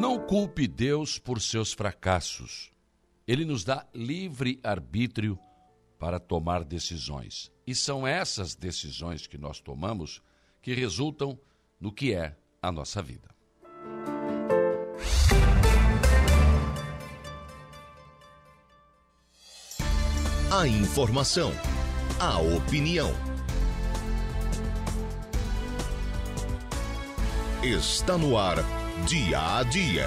Não culpe Deus por seus fracassos. Ele nos dá livre arbítrio para tomar decisões. E são essas decisões que nós tomamos que resultam no que é a nossa vida. A informação, a opinião. Está no ar, dia a dia.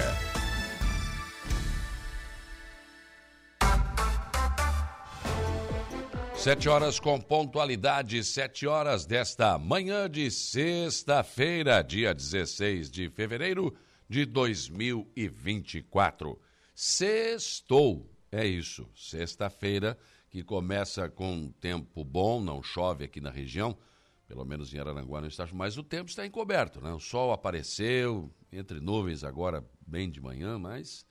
Sete horas com pontualidade, sete horas desta manhã de sexta-feira, dia 16 de fevereiro de 2024. Sextou, é isso, sexta-feira, que começa com tempo bom, não chove aqui na região, pelo menos em Araranguá não está, mas o tempo está encoberto, né? O sol apareceu, entre nuvens agora, bem de manhã, mas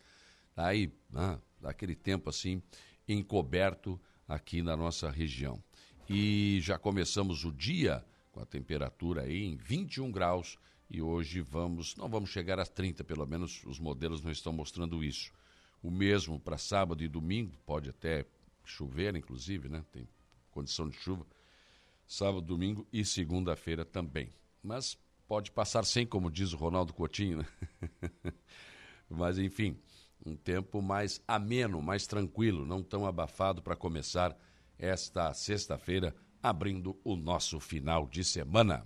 tá aí, né? aquele tempo assim, encoberto, aqui na nossa região. E já começamos o dia com a temperatura aí em 21 graus e hoje vamos, não vamos chegar a 30, pelo menos os modelos não estão mostrando isso. O mesmo para sábado e domingo, pode até chover, inclusive, né? Tem condição de chuva. Sábado, domingo e segunda-feira também. Mas pode passar sem, como diz o Ronaldo Coutinho, né? Mas enfim, um tempo mais ameno, mais tranquilo, não tão abafado para começar esta sexta-feira, abrindo o nosso final de semana.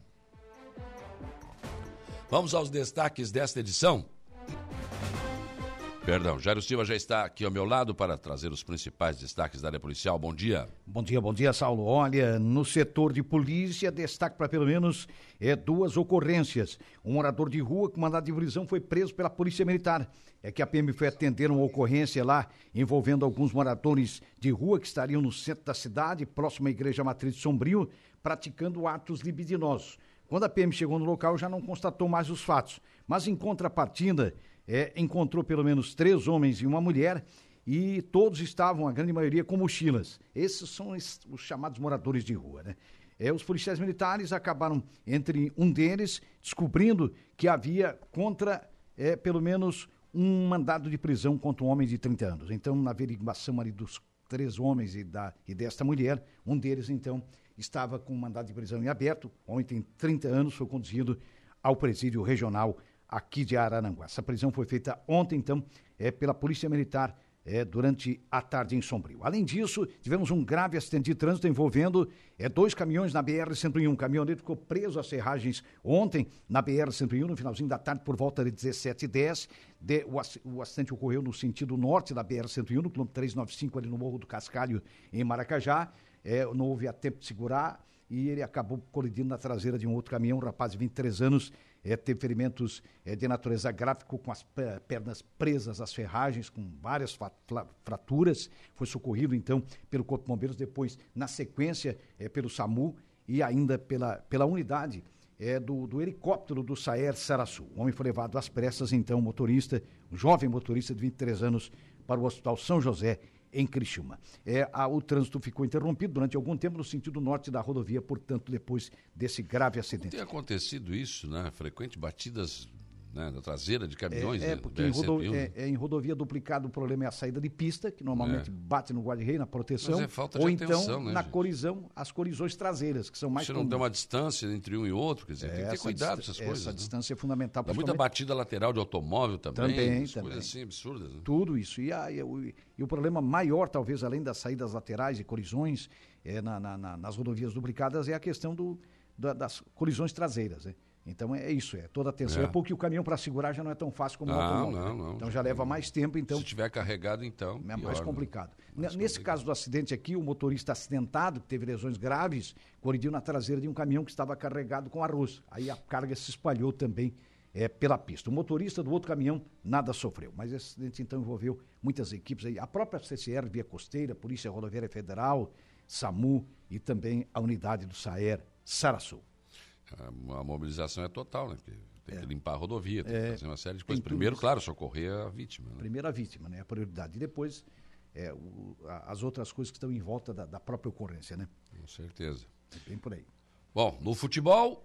Vamos aos destaques desta edição. Perdão, Jairo Silva já está aqui ao meu lado para trazer os principais destaques da área policial. Bom dia. Bom dia, bom dia, Saulo. Olha, no setor de polícia, destaque para pelo menos é, duas ocorrências. Um morador de rua com mandado de prisão foi preso pela Polícia Militar. É que a PM foi atender uma ocorrência lá envolvendo alguns moradores de rua que estariam no centro da cidade, próximo à Igreja Matriz de Sombrio, praticando atos libidinosos. Quando a PM chegou no local, já não constatou mais os fatos. Mas em contrapartida, é, encontrou pelo menos três homens e uma mulher e todos estavam, a grande maioria, com mochilas. Esses são os chamados moradores de rua, né? É, os policiais militares acabaram, entre um deles, descobrindo que havia contra, é, pelo menos, um mandado de prisão contra um homem de 30 anos. Então, na averiguação ali dos três homens e, da, e desta mulher, um deles, então, estava com um mandado de prisão em aberto. O homem tem 30 anos, foi conduzido ao presídio regional aqui de Araranguá. Essa prisão foi feita ontem, então, é, pela Polícia Militar é, durante a tarde em Sombrio. Além disso, tivemos um grave acidente de trânsito envolvendo é, dois caminhões na BR-101. Um caminhoneiro ficou preso às serragens ontem na BR-101, no finalzinho da tarde, por volta de 17h10. De, o, o acidente ocorreu no sentido norte da BR-101, no quilômetro 395, ali no Morro do Cascalho, em Maracajá. É, não houve tempo de segurar e ele acabou colidindo na traseira de um outro caminhão, um rapaz de 23 anos, é, teve ferimentos é, de natureza gráfica, com as pernas presas às ferragens, com várias fraturas. Foi socorrido, então, pelo Corpo de Bombeiros, depois, na sequência, é, pelo SAMU e ainda pela, pela unidade é, do, do, helicóptero do Saer Saraçu. O homem foi levado às pressas, então, motorista, um jovem motorista de 23 anos, para o Hospital São José, em Criciúma. É, a, o trânsito ficou interrompido durante algum tempo no sentido norte da rodovia, portanto, depois desse grave acidente. Tem acontecido isso, né? Frequente batidas né, na traseira de caminhões. É, é porque em, rodo, é, é, em, rodovia duplicada o problema é a saída de pista, que normalmente é. bate no guarda-rei, na proteção. Mas é falta de ou atenção, então né, na gente? colisão, as colisões traseiras, que são mais Você não tem uma distância entre um e outro, quer dizer, tem que ter cuidado com essas coisas. Essa né? distância é fundamental. Dá muita batida lateral de automóvel também. Também, também. Coisas assim absurdas. Né? Tudo isso. E, a, e, o, e, o, problema maior, talvez, além das saídas laterais e colisões é, na, na, na, nas rodovias duplicadas, é a questão do, da, das colisões traseiras. Né? Então é isso, é toda a atenção. É, é porque o caminhão para segurar já não é tão fácil como não, o automóvel. Não, não. Então já leva mais tempo. Então, Se tiver carregado, então. É mais pior, complicado. Mais Nesse complicado. caso do acidente aqui, o motorista acidentado, que teve lesões graves, colidiu na traseira de um caminhão que estava carregado com arroz. Aí a carga se espalhou também é, pela pista. O motorista do outro caminhão nada sofreu. Mas esse acidente então envolveu muitas equipes aí. A própria CCR Via Costeira, Polícia Rodoviária Federal, SAMU e também a unidade do SAER Saraçu. A, a mobilização é total, né? Porque tem É. que limpar a rodovia, tem É, que fazer uma série de coisas. Primeiro, isso. claro, socorrer a vítima. Né? Primeiro a vítima, né? A prioridade. E depois é, o- a- as outras coisas que estão em volta da, da própria ocorrência, né? Com certeza. É bem por aí. Bom, no futebol,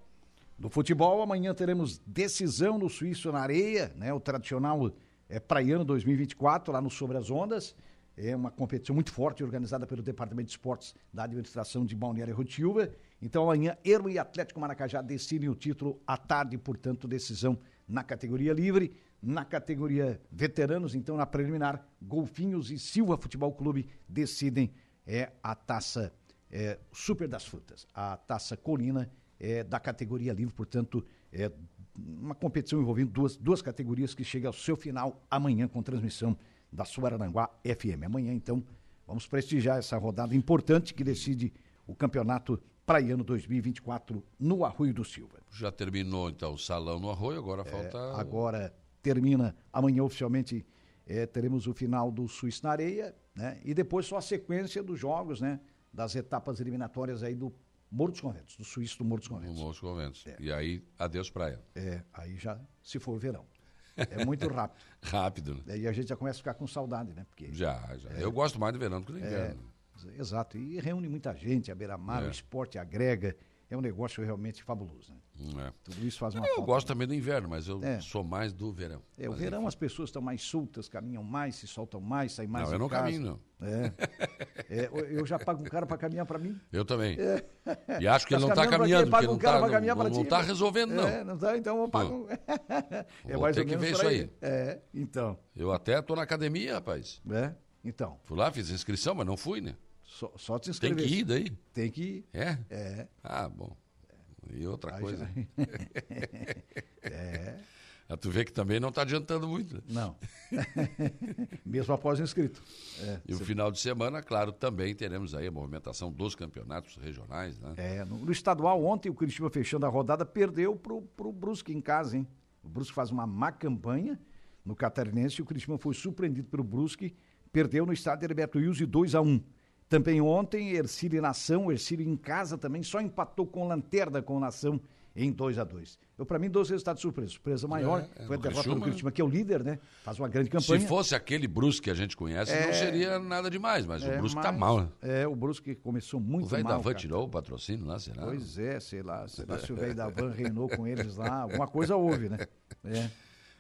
Do futebol, amanhã teremos decisão no Suíço na Areia, né? O tradicional é, Praiano 2024, lá no Sobre as Ondas. É uma competição muito forte, organizada pelo Departamento de Esportes da Administração de Balneário Rotilva. Então, amanhã, Ermo e Atlético Maracajá decidem o título à tarde, portanto, decisão na categoria livre. Na categoria veteranos, então, na preliminar, Golfinhos e Silva Futebol Clube decidem é, a taça é, Super das Frutas, a taça Colina é, da categoria livre, portanto, é uma competição envolvendo duas, duas categorias que chega ao seu final amanhã com transmissão da Suarananguá FM. Amanhã, então, vamos prestigiar essa rodada importante que decide o campeonato praiano 2024 no Arroio do Silva. Já terminou, então, o salão no Arroio, agora falta... É, agora termina, amanhã oficialmente é, teremos o final do Suíço na Areia, né? E depois só a sequência dos jogos, né? Das etapas eliminatórias aí do Morro dos Conventos, do Suíço do Morro dos Conventos. No Morro dos Conventos. É. E aí, adeus praia. É, aí já se for verão. É muito rápido. rápido. Né? E a gente já começa a ficar com saudade, né? Porque, já, já. É, Eu gosto mais do verão do que do inverno. Exato. E reúne muita gente, a beira-mar, o é. esporte agrega é um negócio realmente fabuloso. Né? É. Tudo isso faz uma Eu falta, gosto também do inverno, mas eu é. sou mais do verão. É, o verão as pessoas estão mais soltas, caminham mais, se soltam mais, saem mais Não, eu não casa. caminho, não. É. é eu já pago um cara para caminhar para mim. Eu também. É. E acho que ele não está caminhando, porque não está não, não tá resolvendo, não. É, não está, então eu pago. é mais ter que ver isso aí. É, então. Eu até estou na academia, rapaz. É, então. Fui lá, fiz inscrição, mas não fui, né? Só, só te inscrever. Tem que ir daí? Tem que ir. É? É. Ah, bom. E outra coisa. é. Ah, tu vê que também não está adiantando muito. Né? Não. Mesmo após o inscrito. É, e o final de semana, claro, também teremos aí a movimentação dos campeonatos regionais, né? É, no, no estadual, ontem o Curitiba fechando a rodada perdeu pro, pro Brusque em casa, hein? O Brusque faz uma má campanha no Catarinense e o Curitiba foi surpreendido pelo Brusque, perdeu no estádio Herberto Wilson 2 a 1 também ontem, Ercílio e Nação, Ercílio em casa também, só empatou com Lanterna com Nação em 2 a 2 Eu, para mim, dois resultados surpresos. Surpresa maior é, é, foi a derrota do que é o líder, né? Faz uma grande campanha. Se fosse aquele Brusque que a gente conhece, é, não seria nada demais, mas é, o Brusque tá mal, né? É, o Brusque começou muito mal. O da Van tirou o patrocínio lá, será? Pois é, sei lá. Sei lá se o velho da Van reinou com eles lá. Alguma coisa houve, né? É.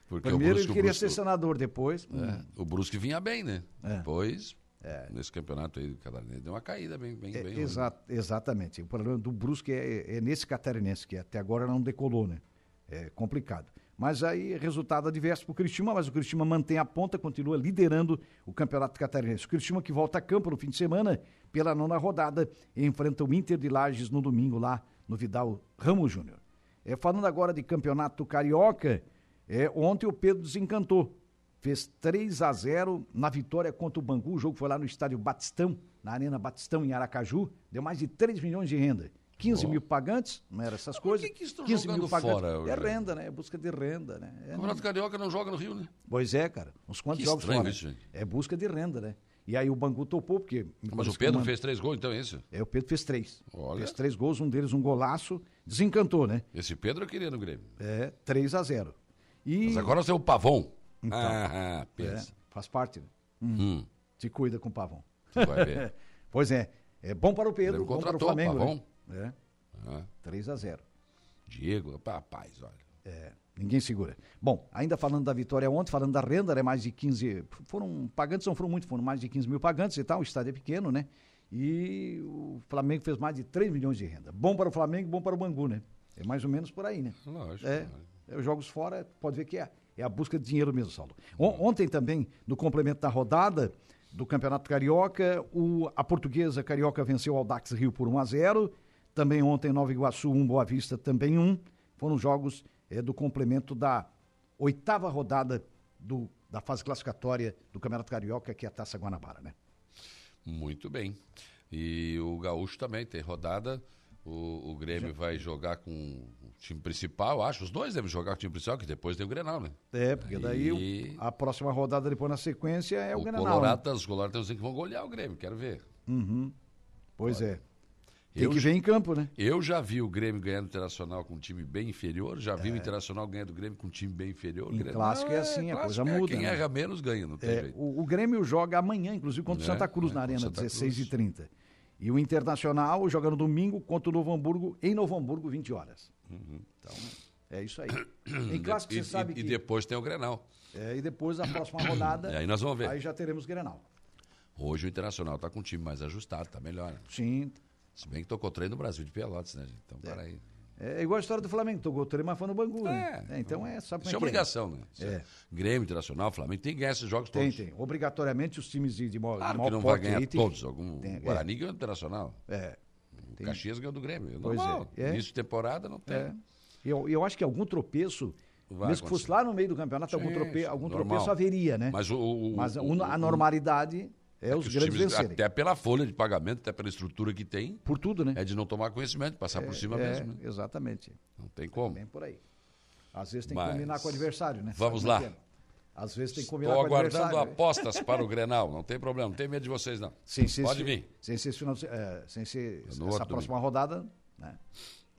Porque Primeiro Brusque, ele queria Brusque, ser senador, depois. É, hum. O Brusque vinha bem, né? Depois é. Nesse campeonato aí do Catarinense. Deu uma caída bem, bem, é, bem exa Exatamente. O problema do Brusque é, é, nesse Catarinense, que até agora não decolou, né? É complicado. Mas aí, resultado adverso para o Cristina, mas o Cristina mantém a ponta, continua liderando o Campeonato Catarinense. O Cristina que volta a campo no fim de semana, pela nona rodada, enfrenta o Inter de Lages no domingo lá no Vidal Ramos Júnior. É, falando agora de Campeonato Carioca, é, ontem o Pedro desencantou fez 3 a 0 na vitória contra o Bangu. O jogo foi lá no estádio Batistão, na Arena Batistão, em Aracaju. Deu mais de 3 milhões de renda. 15 oh. mil pagantes, não era essas coisas. Por que, que estão 15 mil pagantes. Fora, é renda, né? É busca de renda, né? É, o Campeonato Carioca não joga no Rio, né? Pois é, cara. Uns quantos que jogos fora. Isso, é busca de renda, né? E aí o Bangu topou, porque. Mas o Pedro fez três gols, então é isso? É, o Pedro fez três. Olha. Fez três gols, um deles um golaço. Desencantou, né? Esse Pedro eu queria no Grêmio. É, 3 a 0 e... Mas agora você é o Pavão. Então, ah, pensa. É, faz parte. Né? Hum. Hum. Te cuida com o Pavão. vai ver. pois é. É bom para o Pedro, bom para o Flamengo. Pavão. Né? É. Ah. 3 a 0 Diego, rapaz, olha. É, ninguém segura. Bom, ainda falando da vitória ontem, falando da renda, né, mais de 15. Foram pagantes, não foram muito, foram mais de 15 mil pagantes e tal. O estádio é pequeno, né? E o Flamengo fez mais de 3 milhões de renda. Bom para o Flamengo, bom para o Bangu, né? É mais ou menos por aí, né? Lógico. É, é, os jogos fora, pode ver que é é a busca de dinheiro mesmo, Saulo. Ontem também, no complemento da rodada do Campeonato Carioca, o, a portuguesa Carioca venceu o Audax Rio por 1 a 0 Também ontem, Nova Iguaçu 1, Boa Vista também 1. Foram jogos é, do complemento da oitava rodada do, da fase classificatória do Campeonato Carioca, que é a Taça Guanabara, né? Muito bem. E o Gaúcho também tem rodada o, o Grêmio Já. vai jogar com time principal, acho. Os dois devem jogar com o time principal, que depois tem o Grenal, né? É, porque daí e... a próxima rodada depois na sequência é o, o Grenal. Colorado, né? Os colorados que vão golear o Grêmio, quero ver. Uhum. Pois Olha. é. Tem eu, que ver em campo, né? Eu já vi o Grêmio ganhando o Internacional com um time bem inferior, já vi é. o Internacional ganhando o Grêmio com um time bem inferior. Em Grêmio, clássico é assim, a coisa é, muda. Quem né? erra menos ganha, não tem é, jeito. O, o, Grêmio joga amanhã, inclusive, contra o é, Santa Cruz na Arena, 16h30. E o Internacional joga no domingo contra o Novo Hamburgo, em Novo Hamburgo, 20 horas. Uhum. Então, é isso aí. Em clássico, e, você sabe e, que... e depois tem o Grenal. É, e depois, a próxima rodada, E aí nós vamos ver. aí já teremos Grenal. Hoje o Internacional está com um time mais ajustado, tá melhor. né? Sim, Se bem que tocou treino no Brasil de Pelotas, né, gente? Então, peraí. é igual a história do Flamengo, tocou três, mas foi no Bangu, né? É, então é, sabe como Isso é é que obrigação, né? Isso É. Grêmio, Internacional, Flamengo, tem que ganhar esses jogos Tem, todos. tem. Obrigatoriamente os times de, de maior, Claro de que maior não vai ganhar aí tem- todos. Algum, tem- é. Guarani ganhou o Internacional. É. Tem- Caxias ganhou do Grêmio. Pois é, Normal. é. Início de temporada não tem. É. Eu, eu acho que algum tropeço, Vai mesmo que fosse acontecer. lá no meio do campeonato, algum, Sim, trope, sim, algum tropeço haveria, né? Mas, o, o- Mas o- a normalidade é os os grandes times, vencerem. até pela folha de pagamento, até pela estrutura que tem, Por tudo, né? é de não tomar conhecimento, passar por cima É, mesmo. né? Exatamente. Não tem como. Bem por aí. Às vezes tem Mas- que combinar com o adversário, né? Vamos Sabe lá. É é? Às vezes tem que combinar Estou com o aguardando apostas para o Grenal. Não tem problema, não tem medo de vocês, não. Sem ser, Pode esse- vir. Sem ser, final é, sem ser essa próxima rodada, né?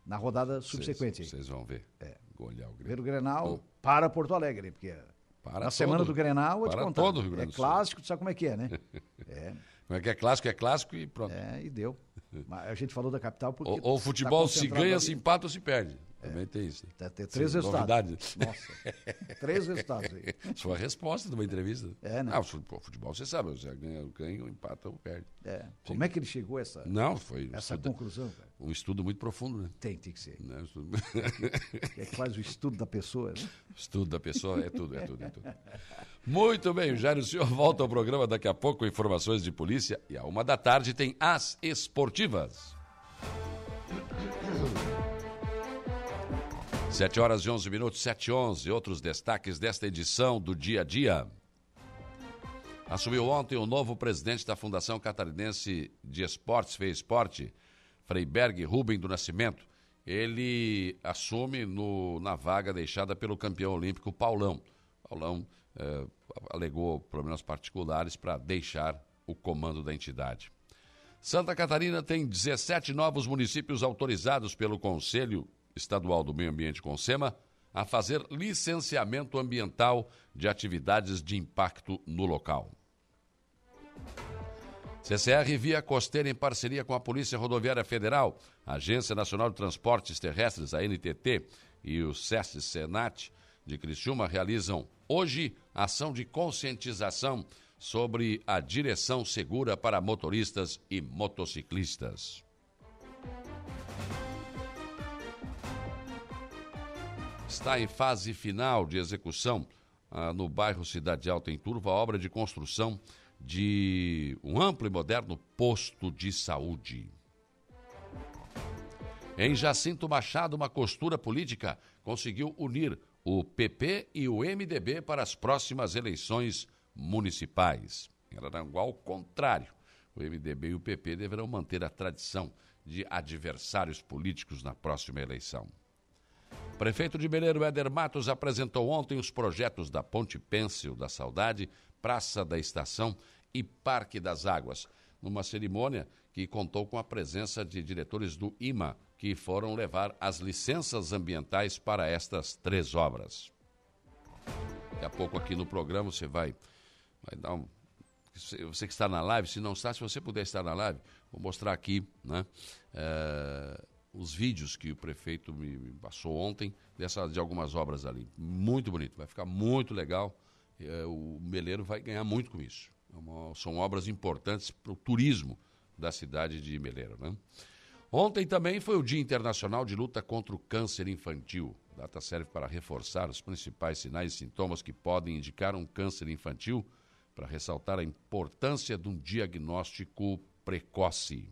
Na rodada subsequente. Vocês, vão ver. É. Olhar o Grêmio. Primeiro Grenal para Porto Alegre, porque Para na semana todo- do Grenal, te contar. todo o Rio é Grande do Sul. clássico, tu sabe como é que é, né? É, Como é que é clássico? É clássico e pronto. é e deu. Mas a gente falou da capital porque. Ou, ou o tá futebol se concentrado ganha, ali. se empata ou se perde. Também tem isso. Tá, tem três Sim, resultados. novidade. Nossa, três resultados aí. Isso foi a resposta de uma entrevista. É, né? Ah, o futebol, você sabe, você ganha, ganha empata ou perde. É. Como é que ele chegou a essa, Não, foi essa estudo, conclusão, cara? um estudo muito profundo, né? Tem, tem que ser. Né? Um estudo, É que faz o estudo da pessoa, né? estudo da pessoa é tudo, é tudo, é tudo. Muito bem, Jairo, o senhor volta ao programa daqui a pouco com informações de polícia e a uma da tarde tem as esportivas. Sete horas e onze minutos, sete e onze. Outros destaques desta edição do Dia a Dia. Assumiu ontem o novo presidente da Fundação Catarinense de Esportes, Fez Esporte, Freiberg Rubem do Nascimento. Ele assume no- na vaga deixada pelo campeão olímpico Paulão. Paulão eh, alegou problemas particulares para deixar o comando da entidade. Santa Catarina tem 17 novos municípios autorizados pelo Conselho Estadual do Meio Ambiente Consema a fazer licenciamento ambiental de atividades de impacto no local. CCR Via Costeira, em parceria com a Polícia Rodoviária Federal, Agência Nacional de Transportes Terrestres, a NTT, e o SESC Senat de Criciúma realizam hoje ação de conscientização sobre a direção segura para motoristas e motociclistas. Está em fase final de execução ah, no bairro Cidade Alta, em Turva, a obra de construção de um amplo e moderno posto de saúde. Em Jacinto Machado, uma costura política conseguiu unir o PP e o MDB para as próximas eleições municipais. Em Araranguá, ao contrário, o MDB e o PP deverão manter a tradição de adversários políticos na próxima eleição. Prefeito de Meleiro Éder Matos apresentou ontem os projetos da Ponte Pêncil da Saudade, Praça da Estação e Parque das Águas, numa cerimônia que contou com a presença de diretores do IMA, que foram levar as licenças ambientais para estas três obras. Daqui a pouco aqui no programa você vai, vai dar um. Você você que está na live, se não está, se você puder estar na live, vou mostrar aqui né, eh, os vídeos que o prefeito me, me passou ontem dessa, de algumas obras ali. Muito bonito, vai ficar muito legal. Eh, o Meleiro vai ganhar muito com isso. É uma- são obras importantes para o turismo da cidade de Meleiro. Né? Ontem também foi o Dia Internacional de Luta contra o Câncer Infantil. A data serve para reforçar os principais sinais e sintomas que podem indicar um câncer infantil, para ressaltar a importância de um diagnóstico precoce.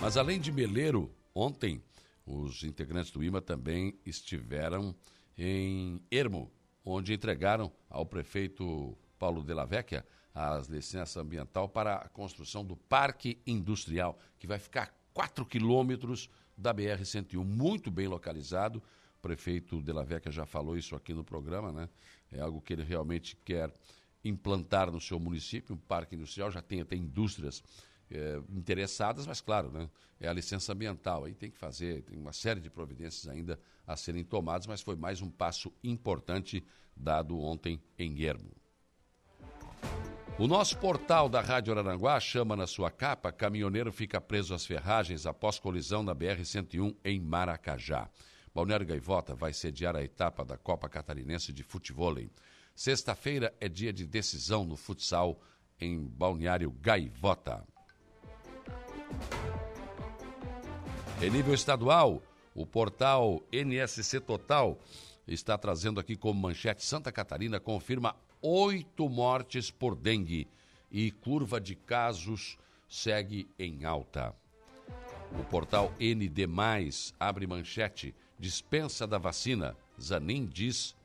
Mas além de Meleiro, ontem os integrantes do IMA também estiveram em Ermo, onde entregaram ao prefeito Paulo de la Vecchia as licenças ambiental para a construção do Parque Industrial, que vai ficar a 4 quilômetros da BR-101, muito bem localizado. O prefeito de la Vecchia já falou isso aqui no programa, né? É algo que ele realmente quer implantar no seu município, um parque industrial, já tem até indústrias eh, interessadas, mas claro, né, é a licença ambiental, aí tem que fazer, tem uma série de providências ainda a serem tomadas, mas foi mais um passo importante dado ontem em Guermo. O nosso portal da Rádio Araranguá chama na sua capa Caminhoneiro fica preso às ferragens após colisão na BR-101 em Maracajá. Balneário Gaivota vai sediar a etapa da Copa Catarinense de Futevôlei. Sexta-feira é dia de decisão no futsal em Balneário Gaivota. Em nível estadual, o portal NSC Total está trazendo aqui como manchete Santa Catarina confirma oito mortes por dengue e curva de casos segue em alta. O portal ND+, abre manchete, dispensa da vacina. Zanin diz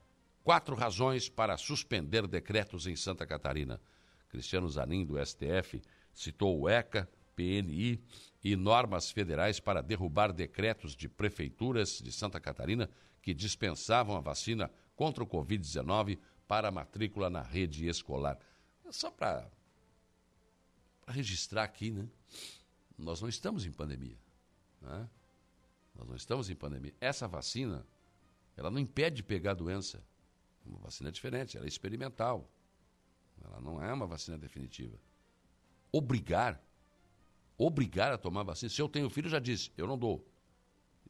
quatro razões para suspender decretos em Santa Catarina. Cristiano Zanin, do STF, citou o ECA, PNI e normas federais para derrubar decretos de prefeituras de Santa Catarina que dispensavam a vacina contra o Covid-19 para matrícula na rede escolar. Só para registrar aqui, né? Nós não estamos em pandemia. Né? Nós não estamos em pandemia. Essa vacina, ela não impede de pegar a doença. Uma vacina diferente, ela é experimental. Ela não é uma vacina definitiva. Obrigar, obrigar a tomar vacina. Se eu tenho filho, já disse, eu não dou.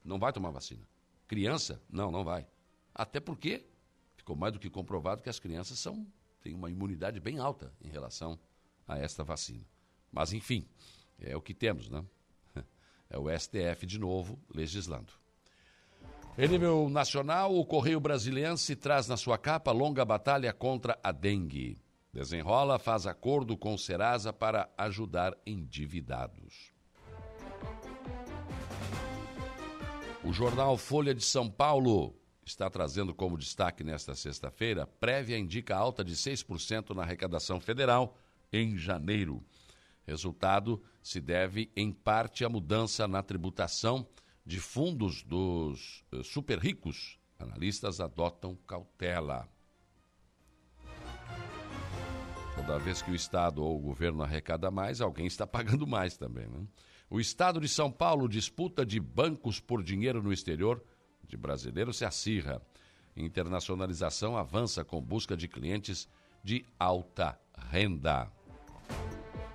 Não vai tomar vacina. Criança, não, não vai. Até porque ficou mais do que comprovado que as crianças são, têm uma imunidade bem alta em relação a esta vacina. Mas, enfim, é o que temos, né? É o STF de novo legislando. Em nível nacional, o Correio Brasiliense traz na sua capa longa batalha contra a dengue. Desenrola faz acordo com Serasa para ajudar endividados. O jornal Folha de São Paulo está trazendo como destaque nesta sexta-feira, prévia indica alta de 6% na arrecadação federal em janeiro. Resultado se deve, em parte, à mudança na tributação de fundos dos uh, super ricos. Analistas adotam cautela. Toda vez que o Estado ou o governo arrecada mais, alguém está pagando mais também. Né? O Estado de São Paulo disputa de bancos por dinheiro no exterior de brasileiro se acirra. Internacionalização avança com busca de clientes de alta renda.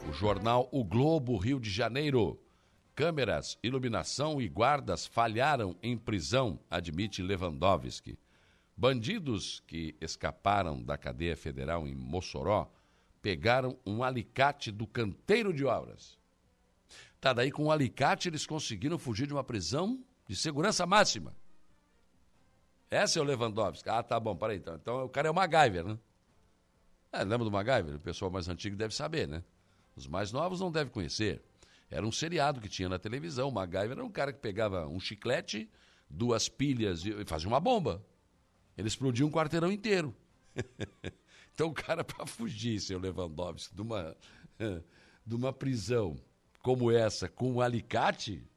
O jornal O Globo Rio de Janeiro. Câmeras, iluminação e guardas falharam em prisão, admite Lewandowski. Bandidos que escaparam da cadeia federal em Mossoró pegaram um alicate do canteiro de obras. Tá daí com o um alicate eles conseguiram fugir de uma prisão de segurança máxima. Essa é o Lewandowski. Ah, tá bom, peraí. Então, então o cara é o MacGyver, né? É, lembra do MacGyver? O pessoal mais antigo deve saber, né? Os mais novos não devem conhecer. Era um seriado que tinha na televisão. O MacGyver era um cara que pegava um chiclete, duas pilhas e fazia uma bomba. Ele explodia um quarteirão inteiro. então o cara, para fugir, seu Lewandowski, de uma, de uma prisão como essa, com um alicate,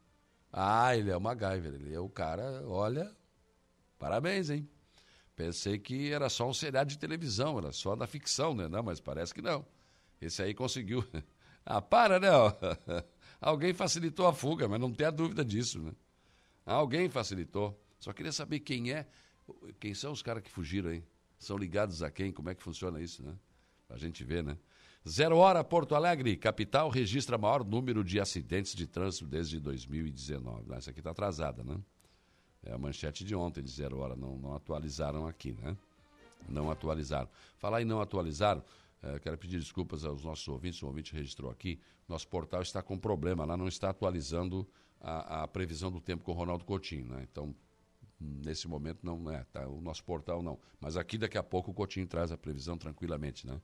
ah, ele é o MacGyver. Ele é o cara, olha, Parabéns, hein? Pensei que era só um seriado de televisão, era só da ficção, né? Não, mas parece que não. Esse aí conseguiu. ah, para, né? Alguém facilitou a fuga, mas não tenha dúvida disso, né? Alguém facilitou. Só queria saber quem é, quem são os caras que fugiram, hein? São ligados a quem? Como é que funciona isso, né? A gente ver, né? Zero Hora Porto Alegre, capital, registra maior número de acidentes de trânsito desde 2019. Essa aqui está atrasada, né? É a manchete de ontem, de zero hora, não, não atualizaram aqui, né? Não atualizaram. Falar em não atualizaram, é, quero pedir desculpas aos nossos ouvintes, o ouvinte registrou aqui, nosso portal está com problema lá, não está atualizando a, a previsão do tempo com o Ronaldo Coutinho, né? Então, nesse momento não é, tá? O nosso portal não. Mas aqui daqui a pouco o Coutinho traz a previsão tranquilamente, né?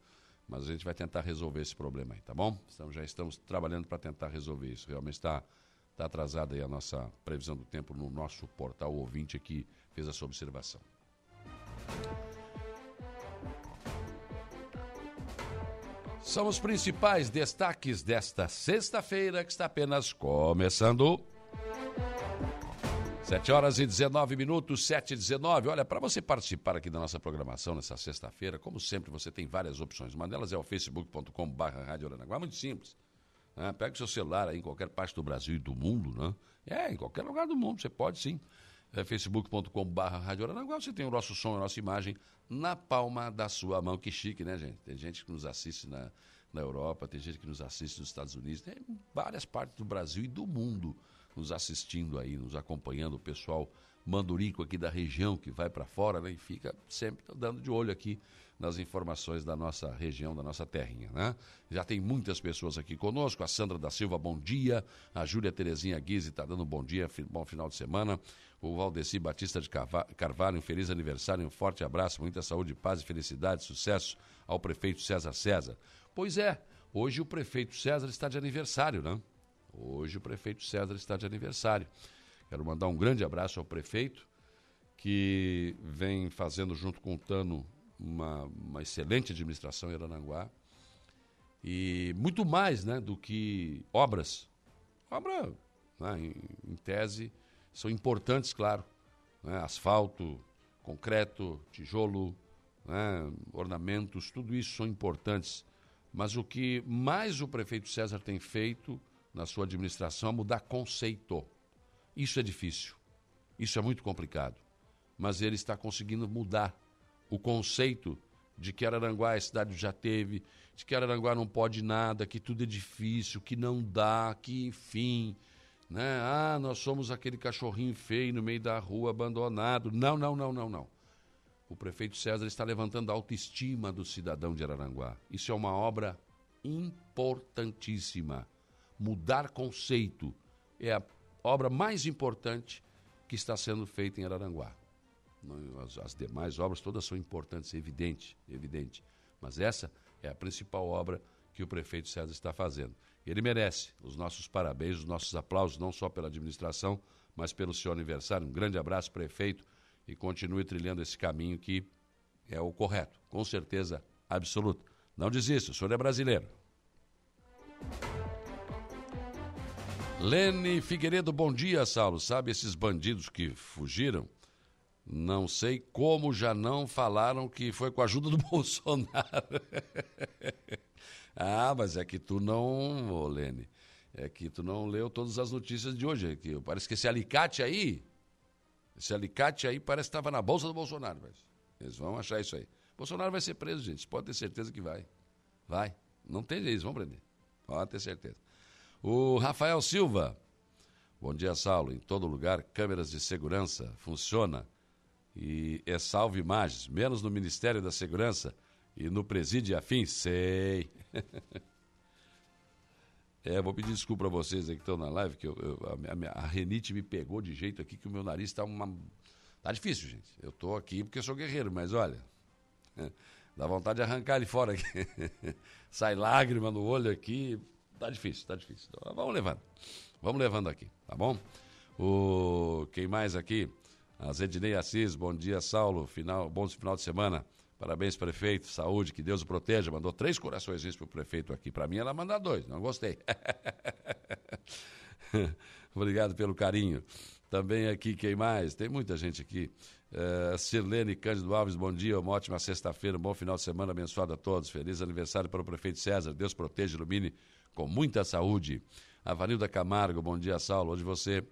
Mas a gente vai tentar resolver esse problema aí, tá bom? Então já estamos trabalhando para tentar resolver isso. Realmente está Está atrasada aí a nossa previsão do tempo no nosso portal. O ouvinte aqui fez essa observação. São os principais destaques desta sexta-feira que está apenas começando. 7 horas e 19 minutos, 7 e 19. Olha, para você participar aqui da nossa programação nessa sexta-feira, como sempre, você tem várias opções. Uma delas é o facebook.com.br Rádio Muito simples. Né? Pega o seu celular aí em qualquer parte do Brasil e do mundo, né? É, em qualquer lugar do mundo, você pode sim. É facebook.com.br Rádio Aranaguá, você tem o nosso som, a nossa imagem na palma da sua mão. Que chique, né, gente? Tem gente que nos assiste na, na Europa, tem gente que nos assiste nos Estados Unidos, tem várias partes do Brasil e do mundo nos assistindo aí, nos acompanhando, o pessoal mandurico aqui da região que vai para fora né, e fica sempre dando de olho aqui nas informações da nossa região, da nossa terrinha. Né? Já tem muitas pessoas aqui conosco. A Sandra da Silva, bom dia. A Júlia Terezinha Guise está dando bom dia, bom final de semana. O Valdeci Batista de Carvalho, um feliz aniversário, um forte abraço, muita saúde, paz e felicidade, sucesso ao prefeito César César. Pois é, hoje o prefeito César está de aniversário, né? Hoje o prefeito César está de aniversário. Quero mandar um grande abraço ao prefeito, que vem fazendo junto com o Tano uma, uma excelente administração em Arananguá e muito mais né, do que obras. Obra, né, em, em, tese, são importantes, claro. Né, asfalto, concreto, tijolo, né, ornamentos, tudo isso são importantes. Mas o que mais o prefeito César tem feito na sua administração é mudar conceito. Isso é difícil, isso é muito complicado. Mas ele está conseguindo mudar o conceito de que Araranguá a cidade já teve, de que Araranguá não pode nada, que tudo é difícil, que não dá, que enfim, né? Ah, nós somos aquele cachorrinho feio no meio da rua abandonado. Não, não, não, não, não. O prefeito César está levantando a autoestima do cidadão de Araranguá. Isso é uma obra importantíssima. Mudar conceito é a obra mais importante que está sendo feita em Araranguá. As, as demais obras todas são importantes, evidente, evidente. Mas essa é a principal obra que o prefeito César está fazendo. Ele merece os nossos parabéns, os nossos aplausos, não só pela administração, mas pelo seu aniversário. Um grande abraço, prefeito, e continue trilhando esse caminho que é o correto, com certeza absoluta. Não desista, o senhor é brasileiro. Lene Figueiredo, bom dia, Saulo. Sabe esses bandidos que fugiram? Não sei como já não falaram que foi com a ajuda do Bolsonaro. ah, mas é que tu não, ô Lene, é que tu não leu todas as notícias de hoje. É que parece que esse alicate aí, esse alicate aí parece que estava na bolsa do Bolsonaro. Mas eles vão achar isso aí. Bolsonaro vai ser preso, gente. Pode ter certeza que vai. Vai. Não tem jeito, vão prender. Pode ter certeza. O Rafael Silva. Bom dia, Saulo. Em todo lugar, câmeras de segurança. Funciona e é salvo imagens, menos no Ministério da Segurança e no Presídio Afins, sei. é, vou pedir desculpa para vocês aí que estão na live, que eu, eu, a, minha, a, renite me pegou de jeito aqui que o meu nariz está uma... Tá difícil, gente. Eu tô aqui porque sou guerreiro, mas olha, dá vontade de arrancar ele fora aqui. Sai lágrima no olho aqui, tá difícil, tá difícil. Então, vamos levando, vamos levando aqui, tá bom? O, quem mais aqui? A Zedinei Assis, bom dia, Saulo. Final, bom final de semana. Parabéns, prefeito. Saúde, que Deus o proteja. Mandou três corações para o prefeito aqui. Para mim, ela manda dois. Não gostei. Obrigado pelo carinho. Também aqui, quem mais? Tem muita gente aqui. Uh, Sirlene Cândido Alves, bom dia, uma ótima sexta-feira, um bom final de semana abençoado a todos. Feliz aniversário para o prefeito César. Deus proteja ilumine com muita saúde. Avanilda Camargo, bom dia, Saulo. Hoje você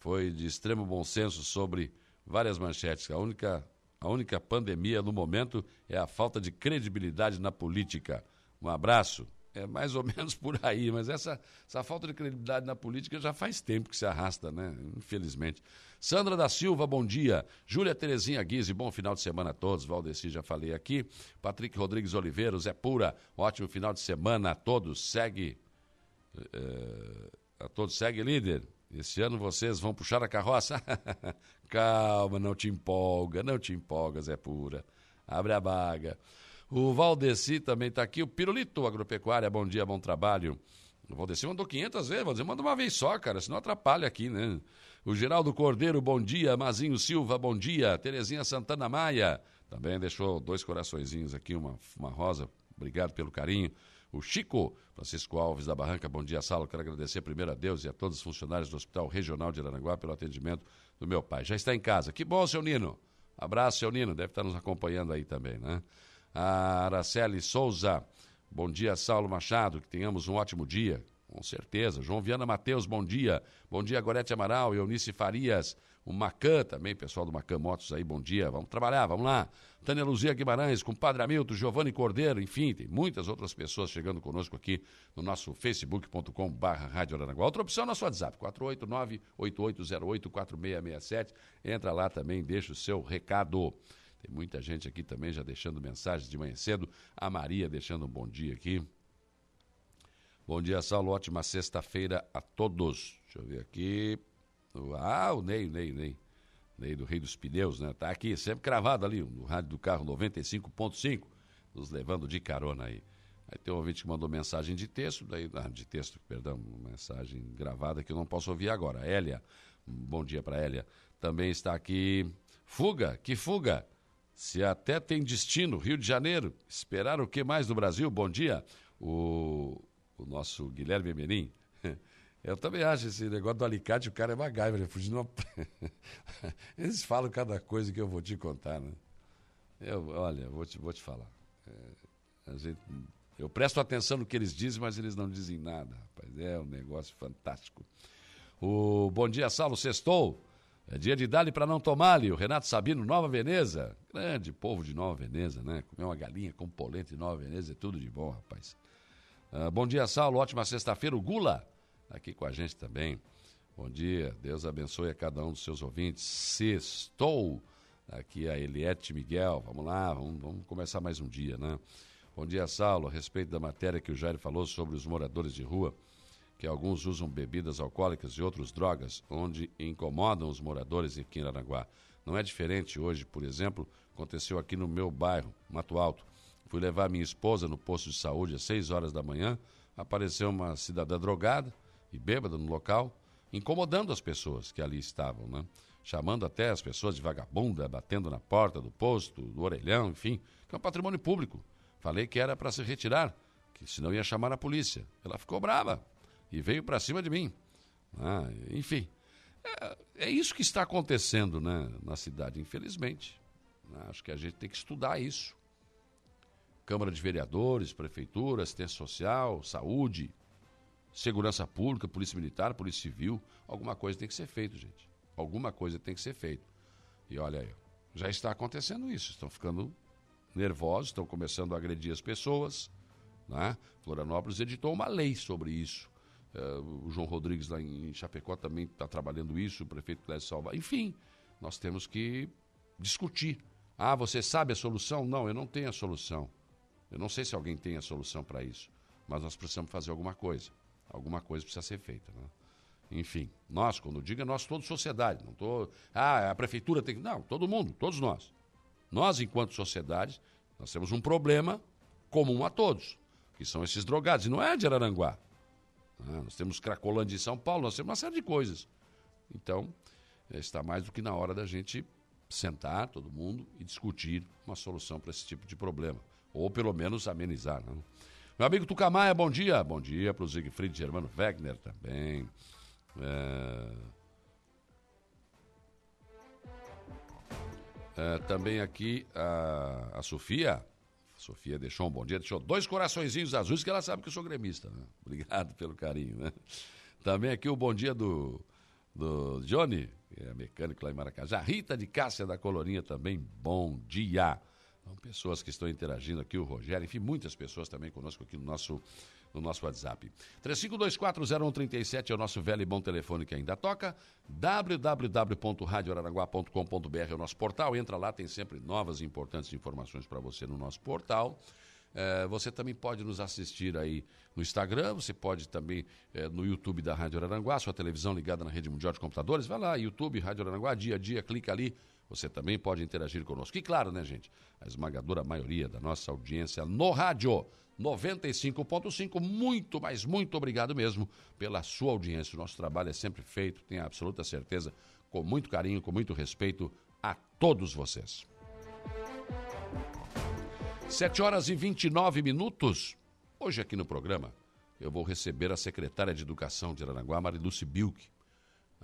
foi de extremo bom senso sobre várias manchetes. A única, a única pandemia no momento é a falta de credibilidade na política. Um abraço. É mais ou menos por aí, mas essa, essa falta de credibilidade na política já faz tempo que se arrasta, né? Infelizmente. Sandra da Silva, bom dia. Júlia Terezinha Guise, bom final de semana a todos. Valdeci, já falei aqui. Patrick Rodrigues Oliveira, Zé Pura, ótimo final de semana a todos. Segue. É, a todos, segue líder. Esse ano vocês vão puxar a carroça? Calma, não te empolga, não te empolga, Zé Pura. Abre a baga. O Valdeci também está aqui. O Pirulito Agropecuária, bom dia, bom trabalho. O Valdeci mandou 500 vezes, dizer, manda uma vez só, cara, senão atrapalha aqui, né? O Geraldo Cordeiro, bom dia. Mazinho Silva, bom dia. Terezinha Santana Maia, também deixou dois coraçõezinhos aqui, uma, uma rosa. Obrigado pelo carinho. O Chico Francisco Alves da Barranca, bom dia, Sala. Quero agradecer primeiro a Deus e a todos os funcionários do Hospital Regional de Aranaguá pelo atendimento do meu pai. Já está em casa. Que bom, seu Nino. Abraço, seu Nino. Deve estar nos acompanhando aí também, né? A Araceli Souza, bom dia, Saulo Machado. Que tenhamos um ótimo dia. Com certeza. João Viana Matheus, bom dia. Bom dia, Gorete Amaral, Eunice Farias, o Macan também, pessoal do Macan Motos aí, bom dia. Vamos trabalhar, vamos lá. Tânia Luzia Guimarães, com Padre Hamilton, Giovanni Cordeiro, enfim, tem muitas outras pessoas chegando conosco aqui no nosso facebook.com barra Rádio Aranaguá. Outra opção é nosso WhatsApp, 489-8808-4667. Entra lá também, deixa o seu recado. Tem muita gente aqui também já deixando mensagens de manhã cedo. A Maria deixando um bom dia aqui. Bom dia, Saulo. Ótima sexta-feira a todos. Deixa eu ver aqui. Ah, o Ney, o Ney, o Ney. Ney do Rei dos Pneus, né? Tá aqui, sempre cravado ali, no rádio do carro 95.5, nos levando de carona aí. Aí tem um ouvinte que mandou mensagem de texto, daí, ah, de texto, perdão, mensagem gravada que eu não posso ouvir agora. Hélia, bom dia para Hélia. Também está aqui. Fuga, que fuga! Se até tem destino, Rio de Janeiro. Esperar o que mais do Brasil? Bom dia. O, o nosso Guilherme Menin. Eu também acho esse negócio do alicate, o cara é MacGyver, ele fugindo uma... Eles falam cada coisa que eu vou te contar, né? Eu, olha, vou te, vou te falar. É, gente, eu presto atenção no que eles dizem, mas eles não dizem nada, rapaz. É um negócio fantástico. O Bom Dia, Saulo, sextou. É dia de dali para não tomar-lhe. O Renato Sabino, Nova Veneza. Grande povo de Nova Veneza, né? Comer uma galinha com polenta em Nova Veneza é tudo de bom, rapaz. Uh, bom dia, Saulo. Ótima sexta-feira. O Gula aqui com a gente também. Bom dia, Deus abençoe a cada um dos seus ouvintes. Sextou, aqui a Eliette Miguel, vamos lá, vamos, vamos começar mais um dia, né? Bom dia, Saulo, a respeito da matéria que o Jair falou sobre os moradores de rua, que alguns usam bebidas alcoólicas e outros drogas, onde incomodam os moradores em Aranaguá. Não é diferente hoje, por exemplo, aconteceu aqui no meu bairro, Mato Alto. Fui levar minha esposa no posto de saúde às 6 horas da manhã, apareceu uma cidadã drogada, e bêbada no local, incomodando as pessoas que ali estavam, né? chamando até as pessoas de vagabunda, batendo na porta do posto, do orelhão, enfim, que é um patrimônio público. Falei que era para se retirar, que senão ia chamar a polícia. Ela ficou brava e veio para cima de mim. Ah, enfim, é, é, isso que está acontecendo né, na cidade, infelizmente. Acho que a gente tem que estudar isso. Câmara de Vereadores, Prefeitura, Assistência Social, Saúde, segurança pública, polícia militar, polícia civil, alguma coisa tem que ser feito, gente. Alguma coisa tem que ser feito. E olha aí, já está acontecendo isso. Estão ficando nervosos, estão começando a agredir as pessoas. Né? Florianópolis editou uma lei sobre isso. Uh, o João Rodrigues lá em Chapecó também está trabalhando isso, o prefeito Clésio Salva. Enfim, nós temos que discutir. Ah, você sabe a solução? Não, eu não tenho a solução. Eu não sei se alguém tem a solução para isso, mas nós precisamos fazer alguma coisa alguma coisa precisa ser feita. Né? Enfim, nós, quando digo é nós, toda sociedade. Não tô, ah, a prefeitura tem que. Não, todo mundo, todos nós. Nós, enquanto sociedade, nós temos um problema comum a todos, que são esses drogados. E não é de Araranguá. Ah, nós temos Cracolândia em São Paulo, nós temos uma série de coisas. Então, está mais do que na hora da gente sentar, todo mundo, e discutir uma solução para esse tipo de problema. Ou pelo menos amenizar. Né? Meu amigo Tucamaia, bom dia. Bom dia para o Siegfried Germano Wegner também. É... É, também aqui a, a Sofia. A Sofia deixou um bom dia, deixou dois coraçõezinhos azuis, que ela sabe que eu sou gremista. Né? Obrigado pelo carinho. Né? Também aqui o bom dia do, do Johnny, que é mecânico lá em Maracajá. Rita de Cássia da Colorinha também, bom dia. Então, pessoas que estão interagindo aqui, o Rogério, enfim, muitas pessoas também conosco aqui no nosso, no nosso WhatsApp. 35240137 é o nosso velho e bom telefone que ainda toca. www.radioararanguá.com.br é o nosso portal. Entra lá, tem sempre novas e importantes informações para você no nosso portal. É, você também pode nos assistir aí no Instagram, você pode também é, no YouTube da Rádio Araranguá, sua televisão ligada na rede mundial de computadores, vai lá, YouTube, Rádio Araranguá, dia a dia, clica ali, você também pode interagir conosco. E claro, né, gente? A esmagadora maioria da nossa audiência no rádio 95.5. Muito, mas muito obrigado mesmo pela sua audiência. O nosso trabalho é sempre feito, tenho absoluta certeza, com muito carinho, com muito respeito a todos vocês. 7 horas e 29 minutos. Hoje aqui no programa eu vou receber a secretária de Educação de Aranaguá, Mariluce Bilk.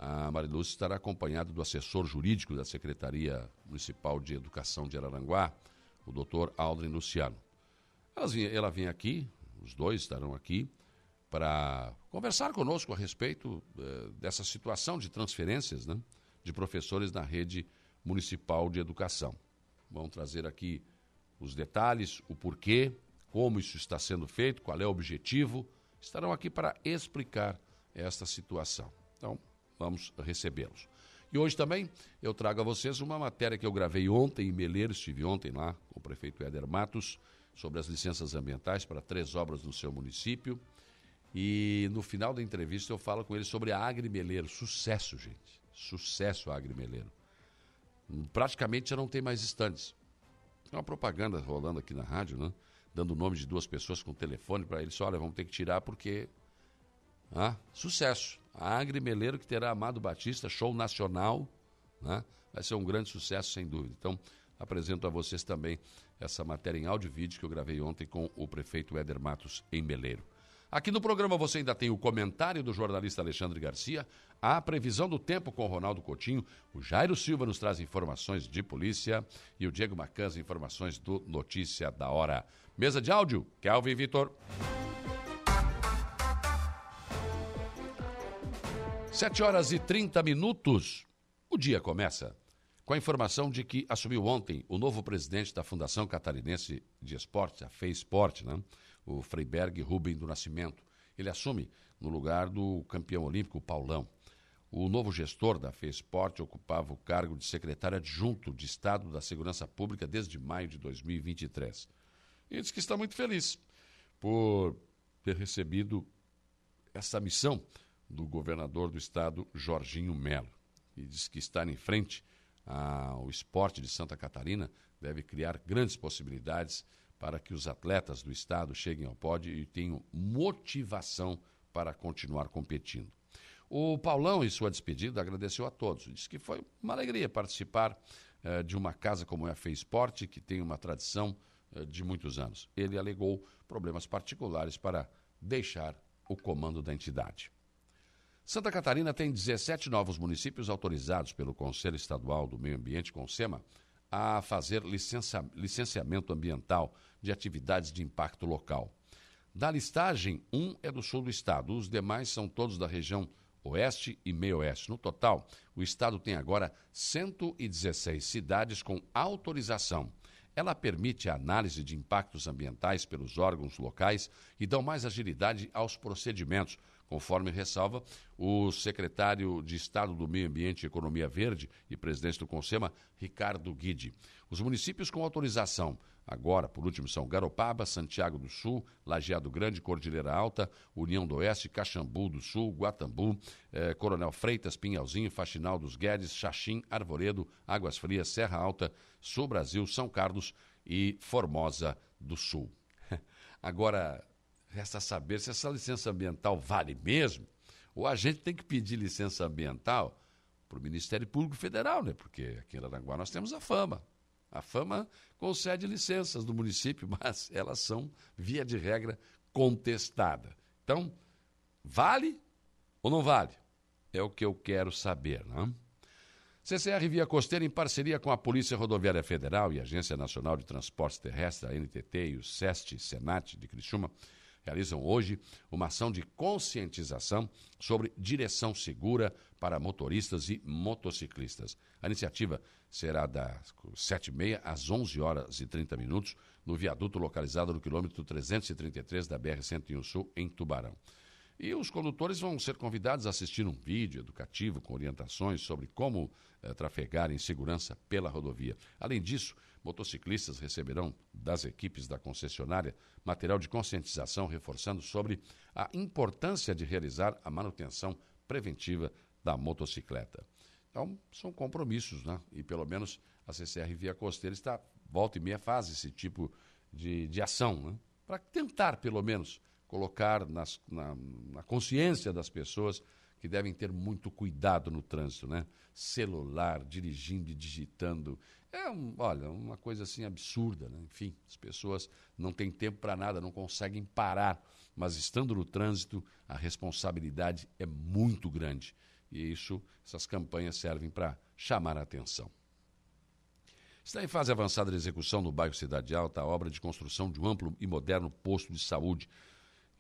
A Mariluz estará acompanhada do assessor jurídico da Secretaria Municipal de Educação de Araranguá, o doutor Aldrin Luciano. Ela vem, aqui, os dois estarão aqui, para conversar conosco a respeito uh, dessa situação de transferências né, de professores na rede municipal de educação. Vamos trazer aqui os detalhes, o porquê, como isso está sendo feito, qual é o objetivo. Estarão aqui para explicar esta situação. Então, vamos recebê-los. E hoje também eu trago a vocês uma matéria que eu gravei ontem em Meleiro, estive ontem lá com o prefeito Éder Matos, sobre as licenças ambientais para três obras no seu município. E no final da entrevista eu falo com ele sobre a Agrimeleiro. Sucesso, gente. Sucesso a Agrimeleiro. Praticamente já não tem mais estandes. Tem uma propaganda rolando aqui na rádio, né? Dando o nome de duas pessoas com telefone para eles. Olha, vamos ter que tirar porque. Ah, sucesso. A Agrimeleiro que terá Amado Batista, show nacional. Né? Vai ser um grande sucesso, sem dúvida. Então, apresento a vocês também essa matéria em áudio e vídeo que eu gravei ontem com o prefeito Éder Matos em Meleiro. Aqui no programa você ainda tem o comentário do jornalista Alexandre Garcia, a previsão do tempo com Ronaldo Coutinho, o Jairo Silva nos traz informações de polícia e o Diego Macanza informações do Notícia da Hora. Mesa de áudio, Kelvin Vitor. Sete horas e 30 minutos. O dia começa com a informação de que assumiu ontem o novo presidente da Fundação Catarinense de Esportes, a FEISPORT, né? o Freiberg Rubem do Nascimento. Ele assume no lugar do campeão olímpico Paulão. O novo gestor da FESPORT ocupava o cargo de secretário adjunto de Estado da Segurança Pública desde maio de 2023. E diz que está muito feliz por ter recebido essa missão do governador do estado, Jorginho Melo. E diz que estar em frente ao esporte de Santa Catarina deve criar grandes possibilidades para que os atletas do estado cheguem ao pódio e tenham motivação para continuar competindo. O Paulão, em sua despedida, agradeceu a todos. Disse que foi uma alegria participar eh, de uma casa como é a Fez Esporte, que tem uma tradição eh, de muitos anos. Ele alegou problemas particulares para deixar o comando da entidade. Santa Catarina tem 17 novos municípios autorizados pelo Conselho Estadual do Meio Ambiente, CONSEMA, a fazer licença, licenciamento ambiental de atividades de impacto local. Da listagem, um é do sul do estado, os demais são todos da região oeste e meio-oeste. No total, o estado tem agora 116 cidades com autorização. Ela permite a análise de impactos ambientais pelos órgãos locais e dão mais agilidade aos procedimentos, conforme ressalva o secretário de Estado do Meio Ambiente e Economia Verde e presidente do Consema, Ricardo Guide. Os municípios com autorização Agora, por último, são Garopaba, Santiago do Sul, Lajeado Grande, Cordilheira Alta, União do Oeste, Caxambu do Sul, Guatambu, eh, Coronel Freitas, Pinhalzinho, Faxinal dos Guedes, Xaxim, Arvoredo, Águas Frias, Serra Alta, Sul Brasil, São Carlos e Formosa do Sul. Agora, resta saber se essa licença ambiental vale mesmo ou a gente tem que pedir licença ambiental para o Ministério Público Federal, né? Porque aqui em Aranguá nós temos a fama. A fama concede licenças do município, mas elas são, via de regra, contestadas. Então, vale ou não vale? É o que eu quero saber, não? CCR Via Costeira, em parceria com a Polícia Rodoviária Federal e a Agência Nacional de Transportes Terrestres, a NTT e o SEST, Senat de Criciúma, realizam hoje uma ação de conscientização sobre direção segura para motoristas e motociclistas. A iniciativa será das 7h30 às 11 horas e 30 minutos no viaduto localizado no quilômetro 333 da BR-101 Sul, em Tubarão. E os condutores vão ser convidados a assistir um vídeo educativo com orientações sobre como eh, trafegar em segurança pela rodovia. Além disso, motociclistas receberão das equipes da concessionária material de conscientização reforçando sobre a importância de realizar a manutenção preventiva da motocicleta. Então, são compromissos, né? E pelo menos a CCR Via Costeira está, volta e meia, faz esse tipo de, de ação, né? Para tentar, pelo menos, colocar nas, na, na consciência das pessoas que devem ter muito cuidado no trânsito, né? Celular, dirigindo e digitando. É, um, olha, uma coisa assim absurda, né? Enfim, as pessoas não têm tempo para nada, não conseguem parar. Mas estando no trânsito, a responsabilidade é muito grande. E isso, essas campanhas servem para chamar a atenção. Está em fase avançada de execução no bairro Cidade Alta a obra de construção de um amplo e moderno posto de saúde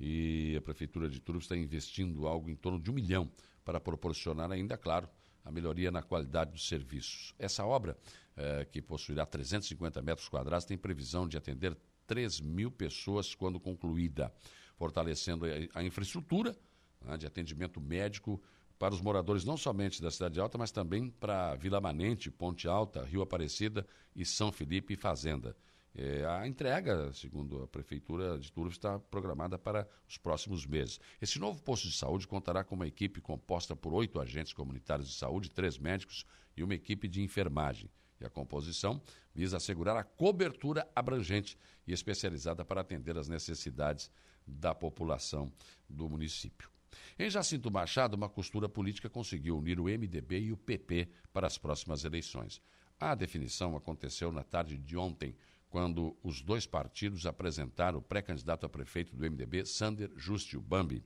e a Prefeitura de Turvo está investindo algo em torno de um milhão para proporcionar ainda, claro, a melhoria na qualidade dos serviços. Essa obra, eh, que possuirá 350 metros quadrados, tem previsão de atender 3 mil pessoas quando concluída, fortalecendo a, infraestrutura né, de atendimento médico para os moradores não somente da Cidade Alta, mas também para Vila Manente, Ponte Alta, Rio Aparecida e São Felipe e Fazenda. É, a entrega, segundo a Prefeitura de Turvo, está programada para os próximos meses. Esse novo posto de saúde contará com uma equipe composta por oito agentes comunitários de saúde, três médicos e uma equipe de enfermagem. E a composição visa assegurar a cobertura abrangente e especializada para atender as necessidades da população do município. Em Jacinto Machado, uma costura política conseguiu unir o MDB e o PP para as próximas eleições. A definição aconteceu na tarde de ontem, quando os dois partidos apresentaram o pré-candidato a prefeito do MDB, Sander Justio Bambi.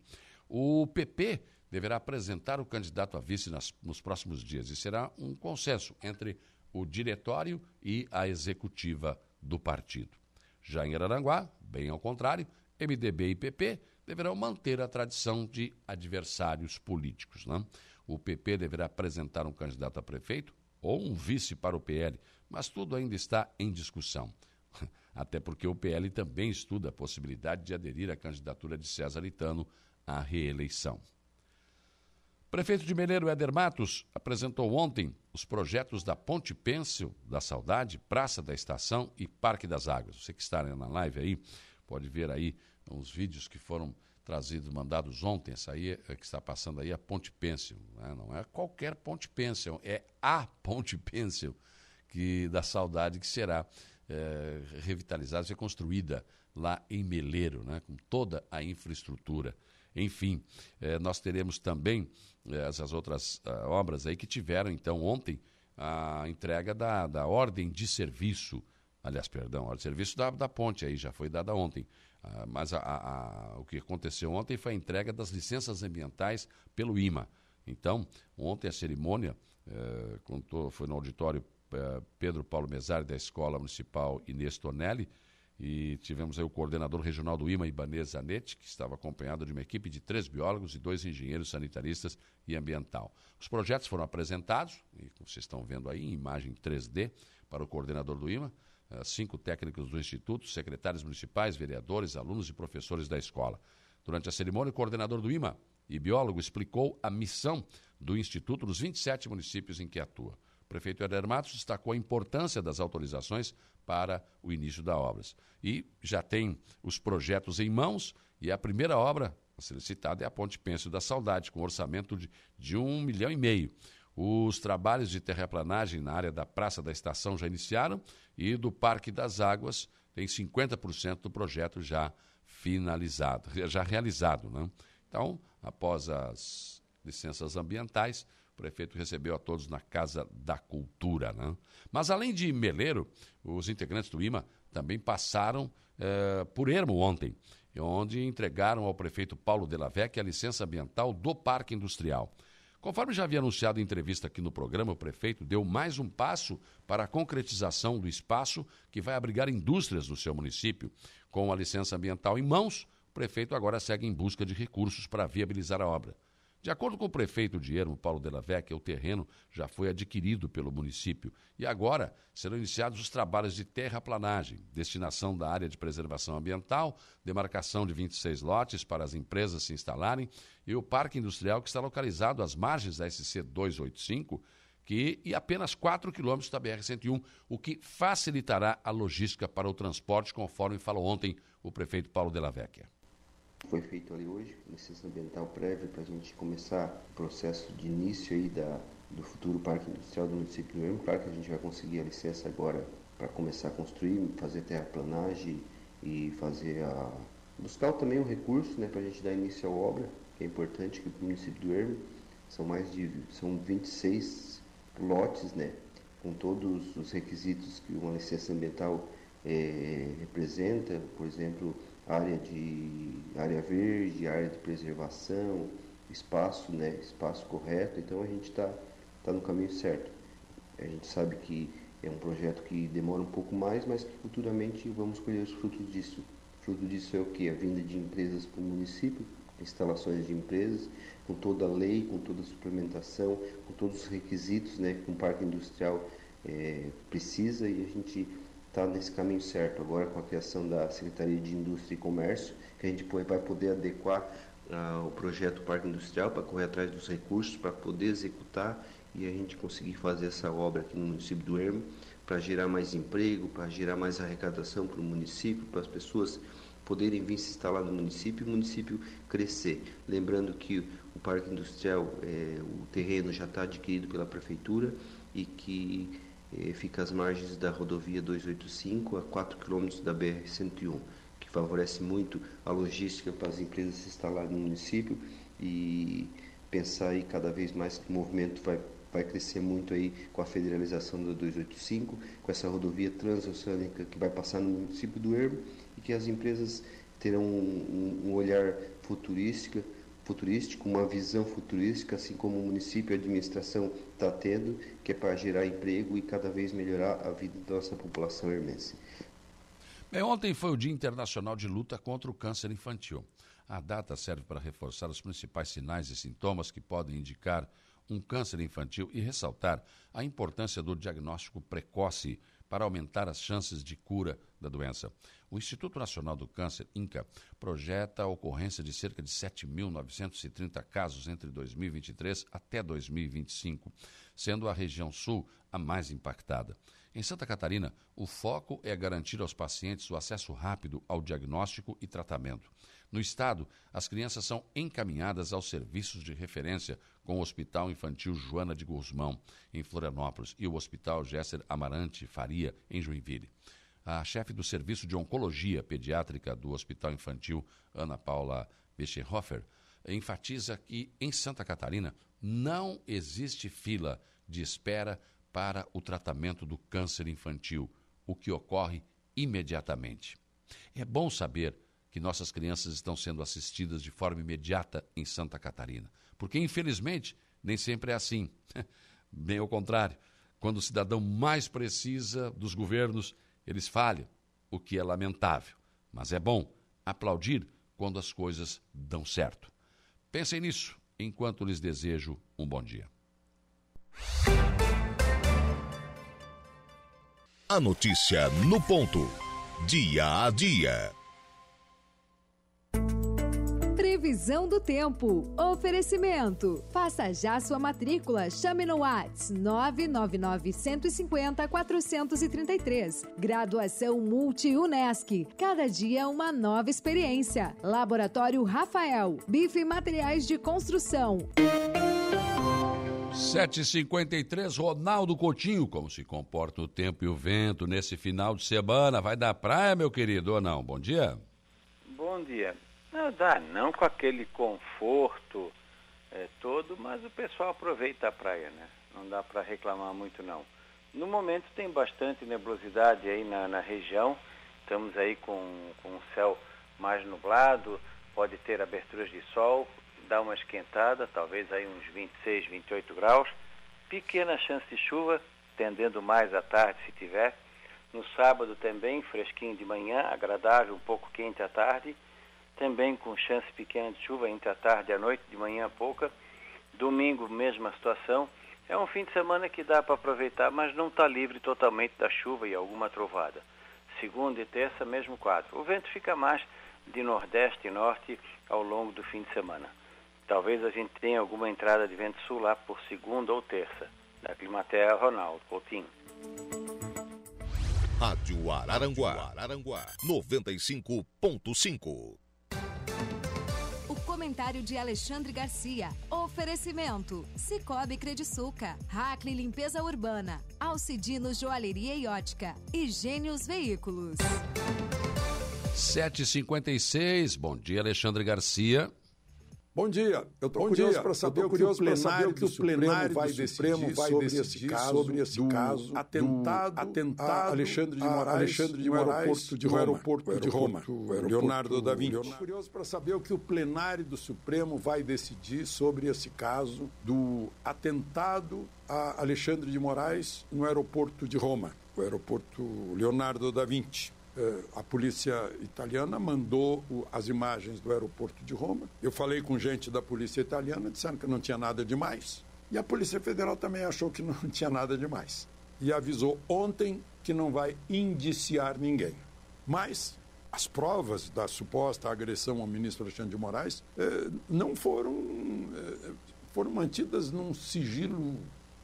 O PP deverá apresentar o candidato a vice nas, nos próximos dias e será um consenso entre o diretório e a executiva do partido. Já em Araranguá, bem ao contrário, MDB e PP deverão manter a tradição de adversários políticos. Né? O PP deverá apresentar um candidato a prefeito ou um vice para o PL, mas tudo ainda está em discussão. Até porque o PL também estuda a possibilidade de aderir à candidatura de César Itano à reeleição. Prefeito de Meleiro, Éder Matos, apresentou ontem os projetos da Ponte Pêncil da Saudade, Praça da Estação e Parque das Águas. Você que está na live aí, pode ver aí uns vídeos que foram trazidos, mandados ontem. Essa aí é, que está passando aí a Ponte Pêncil. Né? Não é qualquer Ponte Pêncil, é a Ponte Pêncil que, da Saudade que será é, revitalizada, ser construída lá em Meleiro, né, com toda a infraestrutura. Enfim, é, nós teremos também é, essas outras uh, obras aí que tiveram, então, ontem, a entrega da, da ordem de serviço, aliás, perdão, a ordem de serviço da, da ponte aí já foi dada ontem. Uh, mas a, a, o que aconteceu ontem foi a entrega das licenças ambientais pelo IMA. Então, ontem a cerimônia contou, foi no auditório eh, Pedro Paulo Mesari, da Escola Municipal Inês Tonelli, e tivemos aí o coordenador regional do IMA, Ibanez Zanetti, que estava acompanhado de uma equipe de três biólogos e dois engenheiros sanitaristas e ambiental. Os projetos foram apresentados, e vocês estão vendo aí, em imagem 3D, para o coordenador do IMA, eh, cinco técnicos do Instituto, secretários municipais, vereadores, alunos e professores da escola. Durante a cerimônia, o coordenador do IMA e biólogo explicou a missão do Instituto nos 27 municípios em que atua. O prefeito Eder Matos destacou a importância das autorizações para o início das obras. E já tem os projetos em mãos e a primeira obra a ser citada é a Ponte Pêncil da Saudade, com orçamento de, de um milhão e meio. Os trabalhos de terraplanagem na área da Praça da Estação já iniciaram e do Parque das Águas tem 50% do projeto já finalizado, já realizado. Né? Então, após as licenças ambientais, o prefeito recebeu a todos na Casa da Cultura. Né? Mas, além de Meleiro, os integrantes do IMA também passaram eh, por Ermo ontem, onde entregaram ao prefeito Paulo Della Vecchia a licença ambiental do Parque Industrial. Conforme já havia anunciado em entrevista aqui no programa, o prefeito deu mais um passo para a concretização do espaço que vai abrigar indústrias do seu município. Com a licença ambiental em mãos, o prefeito agora segue em busca de recursos para viabilizar a obra. De acordo com o prefeito de Ermo, Paulo Della Vecchia, o terreno já foi adquirido pelo município e agora serão iniciados os trabalhos de terraplanagem, destinação da área de preservação ambiental, demarcação de 26 lotes para as empresas se instalarem e o parque industrial que está localizado às margens da SC 285 que, e apenas 4 quilômetros da BR-101, o que facilitará a logística para o transporte, conforme falou ontem o prefeito Paulo Della Vecchia foi feito ali hoje, licença ambiental prévia para a gente começar o processo de início aí da, do futuro parque industrial do município do Ermo. Claro que a gente vai conseguir a licença agora para começar a construir, fazer terraplanagem e fazer a buscar também o recurso, né, para a gente dar início à obra, que é importante que o município do Ermo são mais de são 26 lotes, né, com todos os requisitos que uma licença ambiental é, representa, por exemplo, área de área verde, área de preservação, espaço, né, espaço correto. Então a gente está tá no caminho certo. A gente sabe que é um projeto que demora um pouco mais, mas que futuramente vamos colher os frutos disso. Fruto disso é o que? A vinda de empresas para o município, instalações de empresas, com toda a lei, com toda a suplementação, com todos os requisitos né, que um parque industrial é, precisa e a gente está nesse caminho certo. Agora com a criação da Secretaria de Indústria e Comércio, que a gente vai poder adequar uh, o projeto Parque Industrial para correr atrás dos recursos, para poder executar e a gente conseguir fazer essa obra aqui no município do Ermo, para gerar mais emprego, para gerar mais arrecadação para o município, para as pessoas poderem vir se instalar no município e o município crescer. Lembrando que o Parque Industrial, é, o terreno já está adquirido pela Prefeitura e que fica às margens da rodovia 285, a 4 quilômetros da BR-101, que favorece muito a logística para as empresas se instalarem no município e pensar aí cada vez mais que o movimento vai vai crescer muito aí com a federalização da 285, com essa rodovia transoceânica que vai passar no município do Ermo e que as empresas terão um, um olhar futurístico, futurístico, uma visão futurística, assim como o município e a administração está tendo, que é para gerar emprego e cada vez melhorar a vida da nossa população hermense. Bem, ontem foi o Dia Internacional de Luta contra o Câncer Infantil. A data serve para reforçar os principais sinais e sintomas que podem indicar um câncer infantil e ressaltar a importância do diagnóstico precoce para aumentar as chances de cura da doença. O Instituto Nacional do Câncer, INCA, projeta a ocorrência de cerca de 7.930 casos entre 2023 até 2025, sendo a região sul a mais impactada. Em Santa Catarina, o foco é garantir aos pacientes o acesso rápido ao diagnóstico e tratamento. No estado, as crianças são encaminhadas aos serviços de referência com o Hospital Infantil Joana de Guzmão, em Florianópolis, e o Hospital Gesser Amarante Faria, em Joinville. A chefe do Serviço de Oncologia Pediátrica do Hospital Infantil, Ana Paula Becherhofer, enfatiza que em Santa Catarina não existe fila de espera para o tratamento do câncer infantil, o que ocorre imediatamente. É bom saber que nossas crianças estão sendo assistidas de forma imediata em Santa Catarina. Porque, infelizmente, nem sempre é assim. Bem ao contrário, quando o cidadão mais precisa dos governos, eles falham, o que é lamentável. Mas é bom aplaudir quando as coisas dão certo. Pensem nisso enquanto lhes desejo um bom dia. A notícia no ponto. Dia a dia. Previsão do tempo. Oferecimento. Faça já sua matrícula. Chame no Whats 999 150 433. Graduação Multi-UNESC. Cada dia uma nova experiência. Laboratório Rafael. Bife Materiais de Construção. 7h53, Ronaldo Coutinho, como se comporta o tempo e o vento nesse final de semana? Vai dar praia, meu querido, ou não? Bom dia. Bom dia. Não dá, não com aquele conforto é, todo, mas o pessoal aproveita a praia, né? Não dá para reclamar muito, não. No momento tem bastante nebulosidade aí na, na região, estamos aí com, com o céu mais nublado, pode ter aberturas de sol, dá uma esquentada, talvez aí uns 26, 28 graus, pequena chance de chuva, tendendo mais à tarde se tiver. No sábado também, fresquinho de manhã, agradável, um pouco quente à tarde também com chance pequena de chuva entre a tarde e a noite, de manhã pouca. Domingo, mesma situação. É um fim de semana que dá para aproveitar, mas não está livre totalmente da chuva e alguma trovada. Segunda e terça, mesmo quadro. O vento fica mais de nordeste e norte ao longo do fim de semana. Talvez a gente tenha alguma entrada de vento sul lá por segunda ou terça. Da Climatea, Ronaldo Coutinho. Rádio Araranguá, Araranguá 95.5 comentário de Alexandre Garcia. Oferecimento: Cicobi Crediçuca, Hackley Limpeza Urbana, Alcidino Joalheria e Ótica e Gênios Veículos. 7h56, bom dia Alexandre Garcia. Bom dia. Eu estou curioso para saber, curioso o plenário que o plenário vai decidir vai sobre esse caso, sobre esse do caso atentado, atentado a Alexandre de Moraes, Alexandre de Moraes, aeroporto de Roma, aeroporto de Roma, Leonardo da Vinci. Estou curioso para saber o que o plenário do Supremo vai decidir sobre esse caso do atentado a Alexandre de Moraes no aeroporto de Roma, o aeroporto Leonardo da Vinci. Eh, a polícia italiana mandou as imagens do aeroporto de Roma. Eu falei com gente da polícia italiana, disseram que não tinha nada demais. E a Polícia Federal também achou que não tinha nada demais. E avisou ontem que não vai indiciar ninguém. Mas as provas da suposta agressão ao ministro Alexandre de Moraes eh, não foram, eh, foram mantidas num sigilo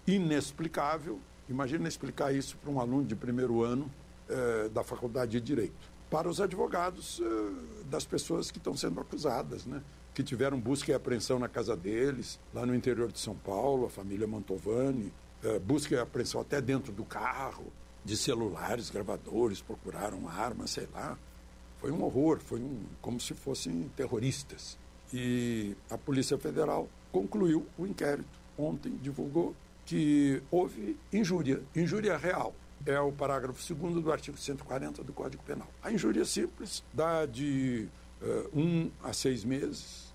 inexplicável. Imagina explicar isso para um aluno de primeiro ano eh, da Faculdade de Direito. Para os advogados eh, das pessoas que estão sendo acusadas, né? que tiveram busca e apreensão na casa deles, lá no interior de São Paulo, a família Mantovani, eh, busca e apreensão até dentro do carro, de celulares, gravadores, procuraram armas, sei lá. Foi um horror, foi um, como se fossem terroristas. E a Polícia Federal concluiu o inquérito. Ontem divulgou que houve injúria, injúria real. É o parágrafo 2 do artigo 140 do Código Penal. A injúria simples dá de uh, um a seis meses,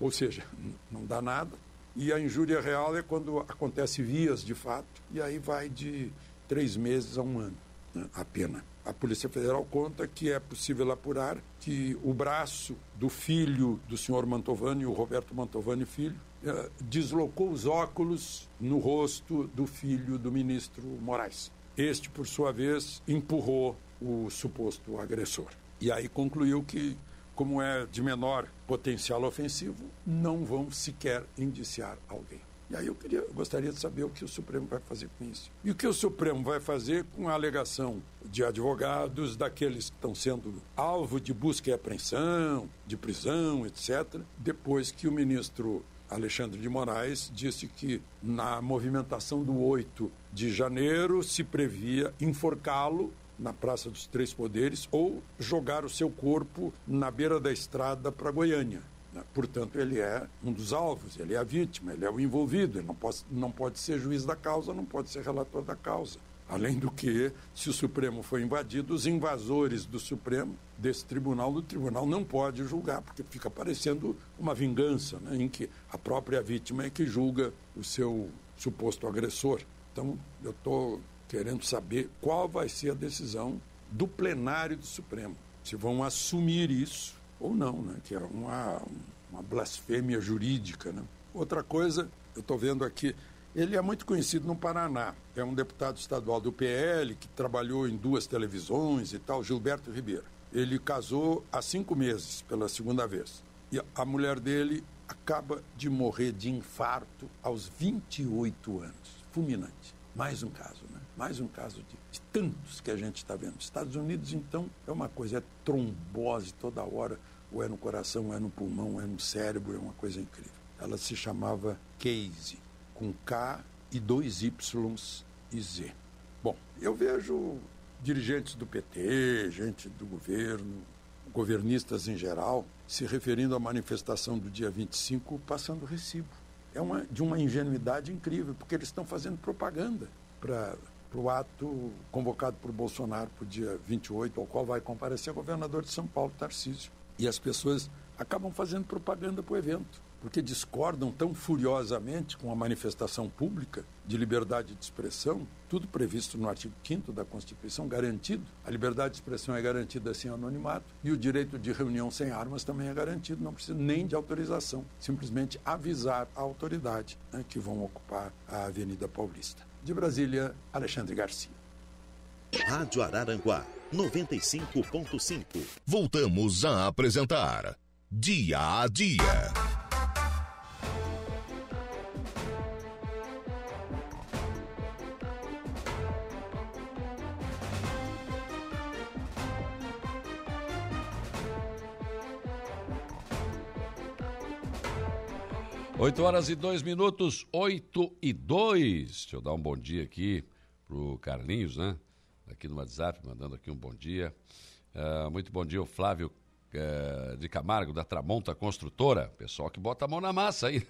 ou seja, não dá nada. E a injúria real é quando acontece vias de fato, e aí vai de três meses a um ano né, a pena. A Polícia Federal conta que é possível apurar que o braço do filho do senhor Mantovani, o Roberto Mantovani Filho, eh, deslocou os óculos no rosto do filho do ministro Moraes. Este, por sua vez, empurrou o suposto agressor. E aí concluiu que, como é de menor potencial ofensivo, não vão sequer indiciar alguém. E aí eu queria, gostaria de saber o que o Supremo vai fazer com isso. E o que o Supremo vai fazer com a alegação de advogados, daqueles que estão sendo alvo de busca e apreensão, de prisão, etc., depois que o ministro Alexandre de Moraes disse que na movimentação do 8 de janeiro se previa enforcá-lo na Praça dos Três Poderes ou jogar o seu corpo na beira da estrada para Goiânia. Né? Portanto, ele é um dos alvos, ele é a vítima, ele é o envolvido, ele não pode, não pode ser juiz da causa, não pode ser relator da causa. Além do que, se o Supremo for invadido, os invasores do Supremo, desse tribunal, do tribunal não pode julgar, porque fica parecendo uma vingança, né, em que a própria vítima é que julga o seu suposto agressor. Então, eu estou querendo saber qual vai ser a decisão do plenário do Supremo. Se vão assumir isso ou não, né? que é uma, uma blasfêmia jurídica. Né? Outra coisa, eu estou vendo aqui, ele é muito conhecido no Paraná. É um deputado estadual do PL que trabalhou em duas televisões e tal, Gilberto Ribeiro. Ele casou há cinco meses pela segunda vez. E a mulher dele acaba de morrer de infarto aos 28 anos. Fulminante. Mais um caso, né? Mais um caso de, de tantos que a gente está vendo. Estados Unidos, então, é uma coisa, é trombose toda hora, ou é no coração, ou é no pulmão, ou é no cérebro, é uma coisa incrível. Ela se chamava Casey, com K e dois Ys e Z. Bom, eu vejo dirigentes do PT, gente do governo, governistas em geral, se referindo à manifestação do dia 25, passando recibo é uma, de uma ingenuidade incrível, porque eles estão fazendo propaganda para o ato convocado por Bolsonaro para o dia 28, ao qual vai comparecer o governador de São Paulo, Tarcísio. E as pessoas acabam fazendo propaganda para o evento porque discordam tão furiosamente com a manifestação pública de liberdade de expressão, tudo previsto no artigo 5 da Constituição, garantido. A liberdade de expressão é garantida sem anonimato e o direito de reunião sem armas também é garantido, não precisa nem de autorização, simplesmente avisar a autoridade né, que vão ocupar a Avenida Paulista. De Brasília, Alexandre Garcia. Rádio Araranguá, 95.5. Voltamos a apresentar Dia a Dia. 8 horas e 2 minutos, 8 e 2. Deixa eu dar um bom dia aqui pro Carlinhos, né? Aqui no WhatsApp, mandando aqui um bom dia. Uh, muito bom dia, o Flávio uh, de Camargo, da Tramonta Construtora. Pessoal que bota a mão na massa aí.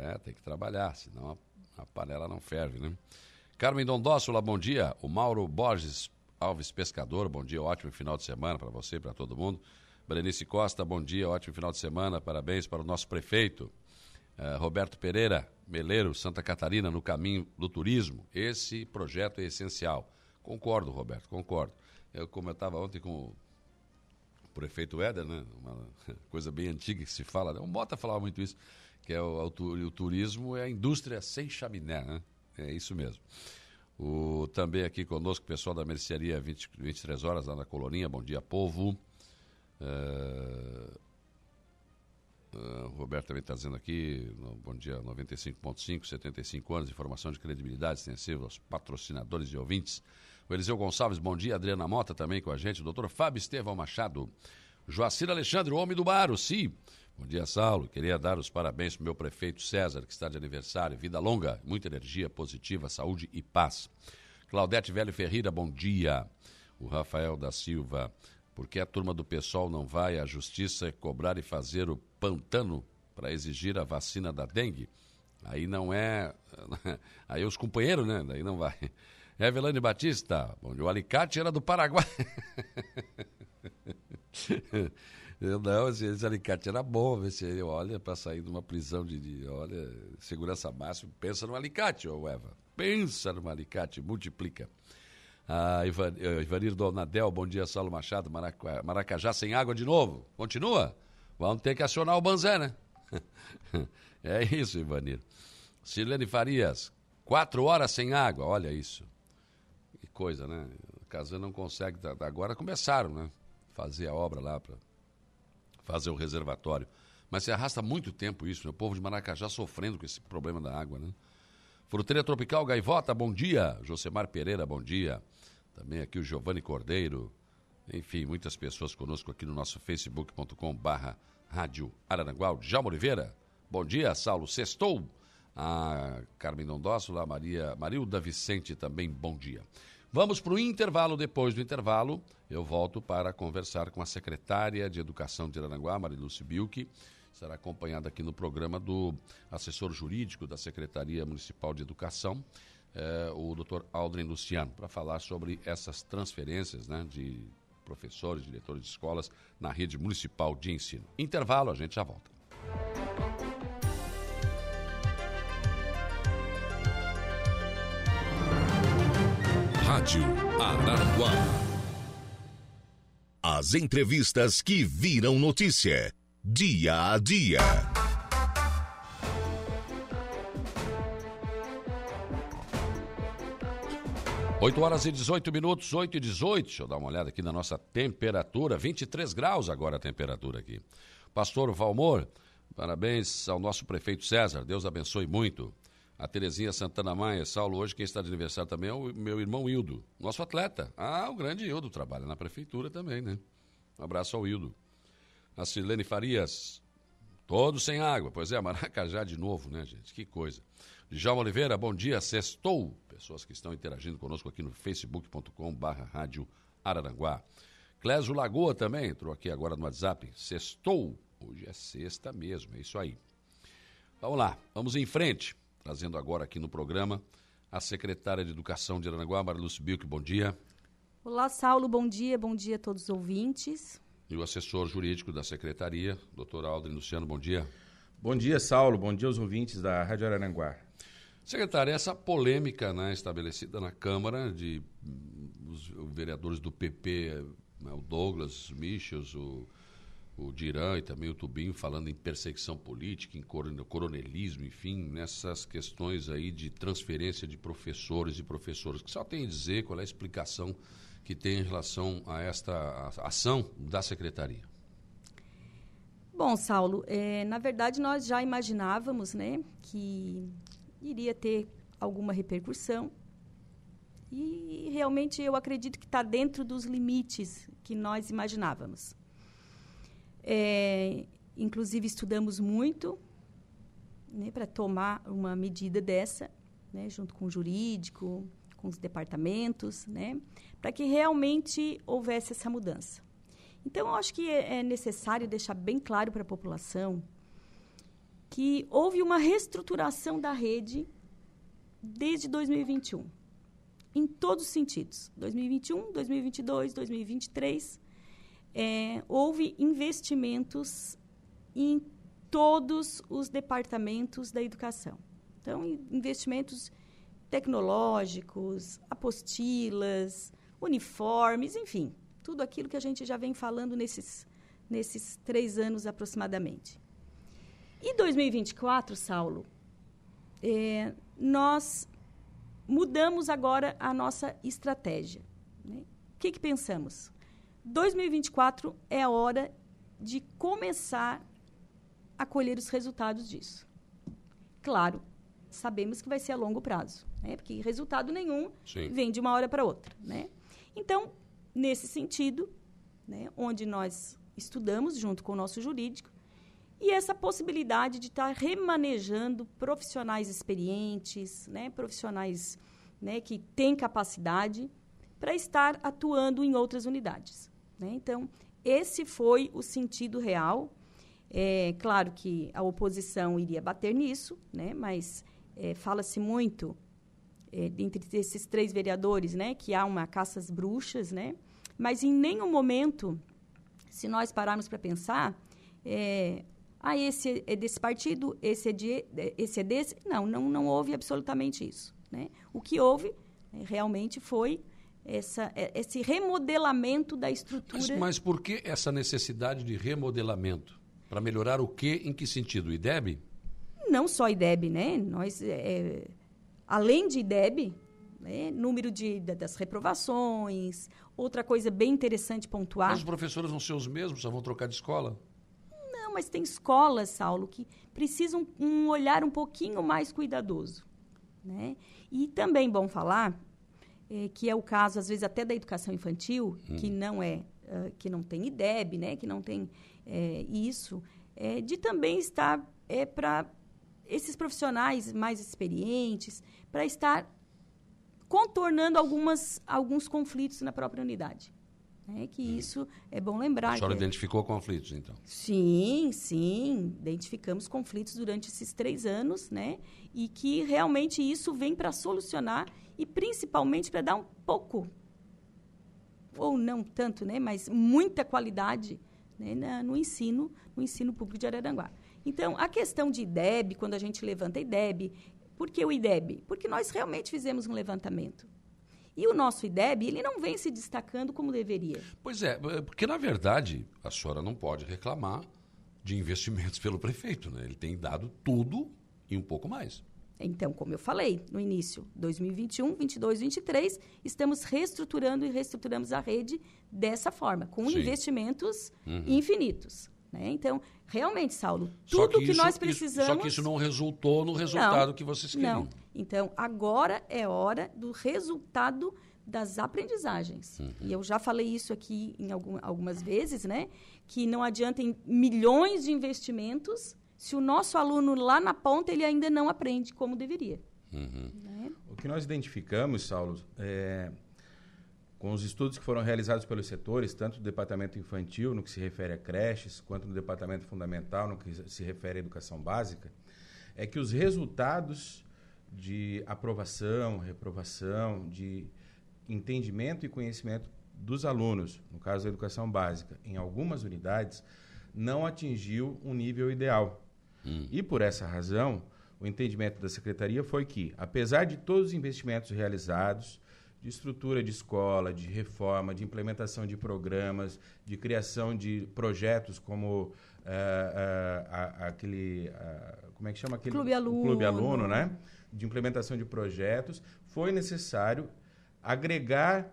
é, tem que trabalhar, senão a, a panela não ferve, né? Carmen Dondóssola, bom dia. O Mauro Borges Alves Pescador, bom dia, ótimo final de semana para você, para todo mundo. Berenice Costa, bom dia, ótimo final de semana, parabéns para o nosso prefeito. Uh, Roberto Pereira, Meleiro, Santa Catarina, no caminho do turismo. Esse projeto é essencial. Concordo, Roberto, concordo. Eu comentava ontem com o prefeito Éder, né? Uma coisa bem antiga que se fala, né? o Mota falava muito isso, que é o, o, o turismo é a indústria sem chaminé, né? É isso mesmo. O, também aqui conosco o pessoal da mercearia 20, 23 horas lá na Colorinha. Bom dia, povo. Uh, uh, o Roberto também está dizendo aqui, no, bom dia, 95.5, 75 anos, informação de credibilidade extensiva aos patrocinadores e ouvintes. O Eliseu Gonçalves, bom dia. Adriana Mota também com a gente. O doutor Fábio Estevão Machado. Joacir Alexandre, o homem do bar, o Si. Bom dia, Saulo. Queria dar os parabéns para o meu prefeito César, que está de aniversário. Vida longa, muita energia positiva, saúde e paz. Claudete Velho Ferreira, bom dia. O Rafael da Silva, porque a turma do pessoal não vai à justiça cobrar e fazer o pantano para exigir a vacina da dengue? Aí não é. Aí os companheiros, né? Daí não vai. Evelane Batista, dia. O alicate era do Paraguai. Não, esse, alicate era bom. Esse, olha, para sair de uma prisão de, de, olha, segurança máxima, pensa no alicate, ô Eva. Pensa no alicate, multiplica. Ah, Ivan, uh, Ivanir Donadel, bom dia, Saulo Machado, Maracajá sem água de novo. Continua? Vamos ter que acionar o Banzé, né? é isso, Ivanir. Silene Farias, quatro horas sem água, olha isso coisa, né? A Casan não consegue. Agora começaram, né? Fazer a obra lá para fazer o reservatório. Mas se arrasta muito tempo isso, né? O povo de Maracajá sofrendo com esse problema da água, né? Fruteira Tropical Gaivota, bom dia. Josemar Pereira, bom dia. Também aqui o Giovanni Cordeiro. Enfim, muitas pessoas conosco aqui no nosso facebook.com barra Rádio Araranguá. Djalma Oliveira, bom dia. Saulo Sextou. A Carmen Dondócio, lá Maria, Marilda Vicente também, bom dia. Vamos para o intervalo. Depois do intervalo, eu volto para conversar com a secretária de Educação de Aranaguá, Mariluce Bilke. Será acompanhada aqui no programa do assessor jurídico da Secretaria Municipal de Educação, eh, o doutor Aldrin Luciano, para falar sobre essas transferências né, de professores, diretores de escolas na rede municipal de ensino. Intervalo, a gente já volta. Rádio Araranguá. As entrevistas que viram notícia, dia a dia. Oito horas e 18 minutos, 8 e 18. Deixa eu dar uma olhada aqui na nossa temperatura. 23 graus agora a temperatura aqui. Pastor Valmor, parabéns ao nosso prefeito César. Deus abençoe muito a Terezinha Santana Maia, Saulo, hoje quem está de aniversário também é o meu irmão Hildo, nosso atleta. Ah, o grande Hildo, trabalha na prefeitura também, né? Um abraço ao Hildo. A Silene Farias, todos sem água. Pois é, Maracajá de novo, né, gente? Que coisa. Djalma Oliveira, bom dia, sextou. Pessoas que estão interagindo conosco aqui no facebook.com barra rádio Araranguá. Clésio Lagoa também entrou aqui agora no WhatsApp. Sextou. Hoje é sexta mesmo, é isso aí. Vamos lá, vamos em frente trazendo agora aqui no programa a secretária de Educação de Aranaguá, Marilúcio Bilk, bom dia. Olá, Saulo, bom dia, bom dia a todos os ouvintes. E o assessor jurídico da secretaria, doutor Aldrin Luciano, bom dia. Bom dia, Saulo, bom dia aos ouvintes da Rádio Araranguá. Secretária, essa polêmica né, estabelecida na Câmara de os vereadores do PP, né, o Douglas Michels, o o Dirã e também o Tubinho falando em perseguição política, em coronelismo, enfim, nessas questões aí de transferência de professores e professoras. que só tem a dizer qual é a explicação que tem em relação a esta ação da secretaria? Bom, Saulo, é, na verdade nós já imaginávamos né, que iria ter alguma repercussão e realmente eu acredito que está dentro dos limites que nós imaginávamos. É, inclusive, estudamos muito né, para tomar uma medida dessa, né, junto com o jurídico, com os departamentos, né, para que realmente houvesse essa mudança. Então, eu acho que é, é necessário deixar bem claro para a população que houve uma reestruturação da rede desde 2021, em todos os sentidos. 2021, 2022, 2023 é, houve investimentos em todos os departamentos da educação. Então, investimentos tecnológicos, apostilas, uniformes, enfim, tudo aquilo que a gente já vem falando nesses, nesses três anos aproximadamente. E 2024, Saulo, é, nós mudamos agora a nossa estratégia. Né? O que, que pensamos? 2024 é a hora de começar a colher os resultados disso. Claro, sabemos que vai ser a longo prazo, né? porque resultado nenhum Sim. vem de uma hora para outra. Né? Então, nesse sentido, né, onde nós estudamos junto com o nosso jurídico, e essa possibilidade de estar remanejando profissionais experientes, né, profissionais né, que têm capacidade para estar atuando em outras unidades. Né? Então, esse foi o sentido real. É claro que a oposição iria bater nisso, né, mas é, fala-se muito é, entre esses três vereadores, né, que há uma caça às bruxas, né, mas em nenhum momento, se nós pararmos para pensar, é, ah, esse é desse partido, esse é, de, esse é desse. Não, não, não houve absolutamente isso. Né? O que houve é, realmente foi essa, é, esse remodelamento da estrutura. Mas, mas por que essa necessidade de remodelamento? Para melhorar o quê? Em que sentido? IDEB? Não só IDEB, né? Nós, é, além de IDEB, né? número de, das reprovações, outra coisa bem interessante pontuar. Mas os professores vão ser os mesmos, só vão trocar de escola? Mas tem escolas, Saulo, que precisam um olhar um pouquinho mais cuidadoso. Né? E também bom falar é, que é o caso, às vezes, até da educação infantil, hum. que não é, uh, que não tem IDEB, né? que não tem é, isso, é, de também estar é, para esses profissionais mais experientes, para estar contornando algumas, alguns conflitos na própria unidade. É que hum. isso é bom lembrar. A senhora que... identificou conflitos, então? Sim, sim. Identificamos conflitos durante esses três anos, né? E que realmente isso vem para solucionar e principalmente para dar um pouco, ou não tanto, né? Mas muita qualidade né? no ensino, no ensino público de Araranguá. Então, a questão de IDEB, quando a gente levanta IDEB, por que o IDEB? Porque nós realmente fizemos um levantamento. E o nosso IDEB, ele não vem se destacando como deveria. Pois é, é, porque na verdade a senhora não pode reclamar de investimentos pelo prefeito, né? Ele tem dado tudo e um pouco mais. Então, como eu falei no início, 2021, 22, 23, estamos reestruturando e reestruturamos a rede dessa forma, com Sim. investimentos uhum. infinitos. Né? Então, realmente, Saulo, tudo que, que, nós precisamos. Isso, só que isso não resultou no resultado não, que vocês queriam. Não. Então, agora é hora do resultado das aprendizagens. Uhum. E eu já falei isso aqui em algum, algumas vezes, né? Que não adianta em milhões de investimentos se o nosso aluno lá na ponta ele ainda não aprende como deveria. Uhum. Né? O que nós identificamos, Saulo, é, com os estudos que foram realizados pelos setores, tanto do departamento infantil, no que se refere a creches, quanto no departamento fundamental, no que se refere à educação básica, é que os resultados de aprovação, reprovação, de entendimento e conhecimento dos alunos, no caso da educação básica, em algumas unidades, não atingiu um nível ideal. Hum. E por essa razão, o entendimento da secretaria foi que, apesar de todos os investimentos realizados, de estrutura de escola, de reforma, de implementação de programas, de criação de projetos como uh, uh, aquele. Uh, como é que chama aquele? Clube Aluno. Clube Aluno, né? De implementação de projetos, foi necessário agregar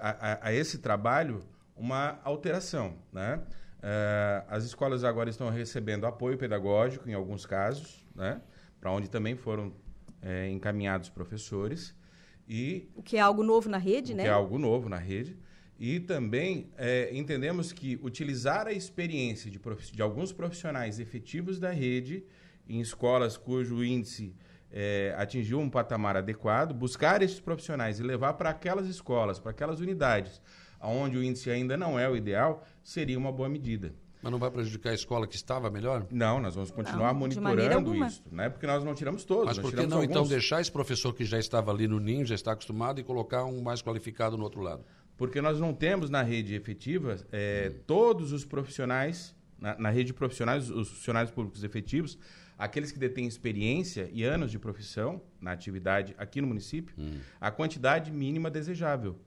a, a, a, esse trabalho uma alteração, né? as escolas agora estão recebendo apoio pedagógico em alguns casos, né? Para onde também foram encaminhados professores e, o que é algo novo na rede, né? Que é algo novo na rede. E também é, entendemos que utilizar a experiência de, de, alguns profissionais efetivos da rede em escolas cujo índice é, atingiu um patamar adequado, buscar esses profissionais e levar para aquelas escolas, para aquelas unidades, onde o índice ainda não é o ideal, seria uma boa medida. Mas não vai prejudicar a escola que estava melhor? Não, nós vamos continuar não, monitorando isso, né? Porque nós não tiramos todos. Mas por que não alguns... então deixar esse professor que já estava ali no ninho, já está acostumado, e colocar um mais qualificado no outro lado? Porque nós não temos na rede efetiva é, hum. todos os profissionais, na, na, rede de profissionais, os funcionários públicos efetivos, aqueles que detêm experiência e anos de profissão na atividade aqui no município, hum. a quantidade mínima desejável.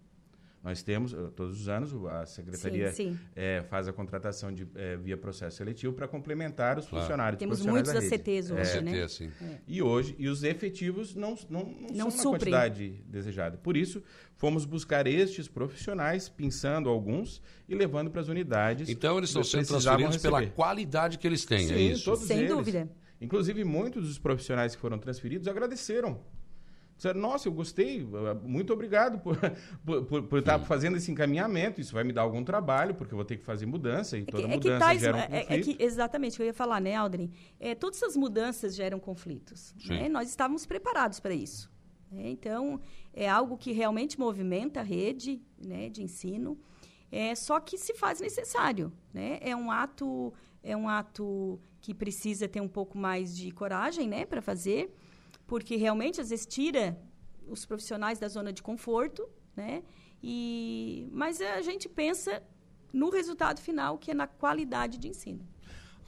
Nós temos, eh, todos os anos, a Secretaria sim, sim. É, faz a contratação de, é, via processo seletivo para complementar os claro. funcionários Temos muitos ACTs hoje, é, né? Sim. E hoje, e os efetivos não, não, não, não são na quantidade desejada. Por isso, fomos buscar estes profissionais, pensando alguns e levando para as unidades. Então, eles estão sendo transferidos receber. pela qualidade que eles têm, sim, é isso? Todos Sem eles. dúvida. Inclusive, muitos dos profissionais que foram transferidos agradeceram Disseram, nossa, eu gostei, muito obrigado por, por, por, por estar fazendo esse encaminhamento. Isso vai me dar algum trabalho, porque eu vou ter que fazer mudança e é toda que, mudança é tais, gera um conflito. É, é que, exatamente, eu ia falar, né, Aldrin? É, todas essas mudanças geram conflitos. Né? Nós estávamos preparados para isso. Né? Então, é algo que realmente movimenta a rede né, de ensino, é, só que se faz necessário. Né? É um ato é um ato que precisa ter um pouco mais de coragem né, para fazer, porque realmente às vezes tira os profissionais da zona de conforto, né? E mas a gente pensa no resultado final, que é na qualidade de ensino.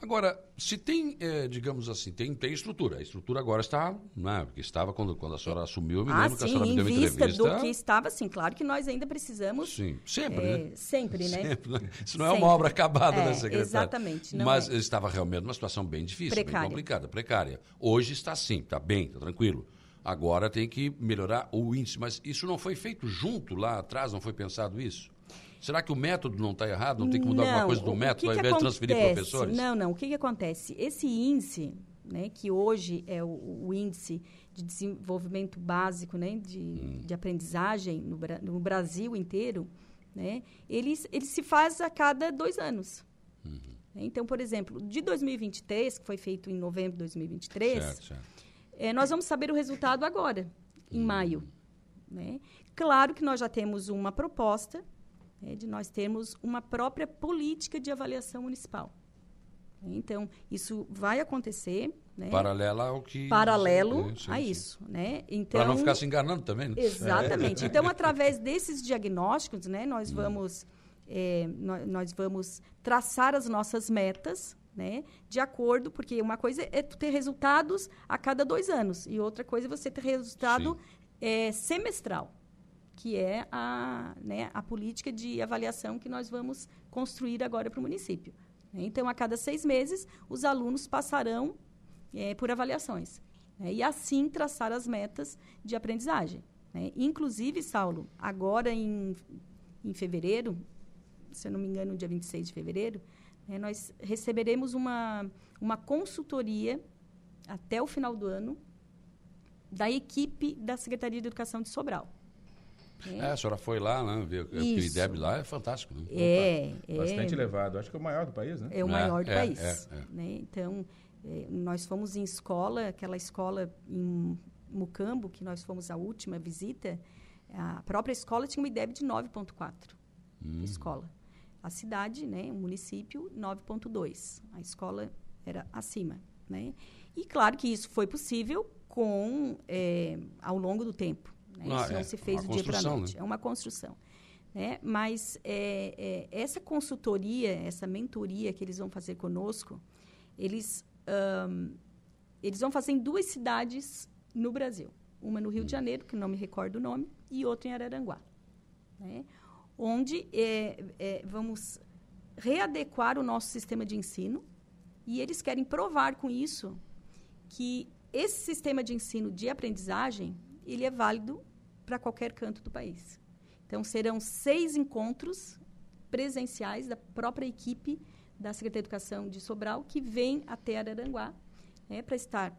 Agora, se tem, é, digamos assim, tem, tem estrutura. A estrutura agora está, né? Porque estava quando, quando a senhora assumiu, eu me ah, lembro sim, que a senhora me deu uma entrevista. do que estava, sim, claro que nós ainda precisamos. Sim, sempre, é, né? Sempre, né? Sempre, né? Isso não é sempre. uma obra acabada, é, né, secretária? Exatamente. Mas é. estava realmente numa situação bem difícil, precária. bem complicada, precária. Hoje está assim, está bem, está tranquilo. Agora tem que melhorar o índice. Mas isso não foi feito junto lá atrás? Não foi pensado isso? Será que o método não está errado? Não tem que mudar não, alguma coisa do método que ao invés de transferir professores? Não, não. O que, que acontece? Esse índice, né, que hoje é o, o índice de desenvolvimento básico né, de, hum. de aprendizagem no, no, Brasil inteiro, né, ele, ele se faz a cada dois anos. Uhum. Então, por exemplo, de 2023, que foi feito em novembro de 2023, certo, certo. É, nós vamos saber o resultado agora, em hum. maio. Né? Claro que nós já temos uma proposta né, de nós termos uma própria política de avaliação municipal. Então, isso vai acontecer. Né? Paralela ao que. Paralelo sim, sim, a isso. Né? Então, Para não ficar se enganando também. Né? Exatamente. É. Então, através desses diagnósticos, né, nós, hum. vamos, é, nós, nós, vamos traçar as nossas metas. Né, de acordo, porque uma coisa é ter resultados a cada dois anos, e outra coisa é você ter resultado é, semestral que é a, né, a política de avaliação que nós vamos construir agora para o município. Então, a cada seis meses, os alunos passarão é, por avaliações. Né, e assim traçar as metas de aprendizagem. Né. Inclusive, Saulo, agora em, em fevereiro, se eu não me engano, no dia 26 de fevereiro, né, nós receberemos uma, uma consultoria até o final do ano da equipe da Secretaria de Educação de Sobral. É. é, a senhora foi lá, né? Ver, o IDEB lá é fantástico, né? É, é. Bastante elevado. Acho que é o maior do país, né? É o maior do é, país. É, é. Né? Então, é, nós fomos em escola, aquela escola em Mucambo, que nós fomos a última visita, a própria escola tinha uma IDEB de 9,4. Hum. Escola. A cidade, né, o município, 9,2. A escola era acima. Né? E claro que isso foi possível com é, ao longo do tempo. Né? Ah, Isso é, não se fez do dia para a noite. Né? É uma construção. Né? Mas é, é, essa consultoria, essa mentoria que eles vão fazer conosco, eles, um, eles vão fazer em duas cidades no Brasil. Uma no Rio de Janeiro, que não me recordo o nome, e outra em Araranguá. Né? Onde é, é, vamos readequar o nosso sistema de ensino e eles querem provar com isso que esse sistema de ensino de aprendizagem ele é válido para qualquer canto do país. Então, serão seis encontros presenciais da própria equipe da Secretaria de Educação de Sobral, que vem até Araranguá né, para estar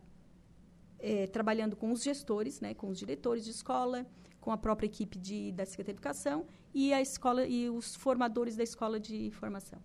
é, trabalhando com os gestores, né, com os diretores de escola, com a própria equipe de, da Secretaria de Educação e a escola e os formadores da escola de formação.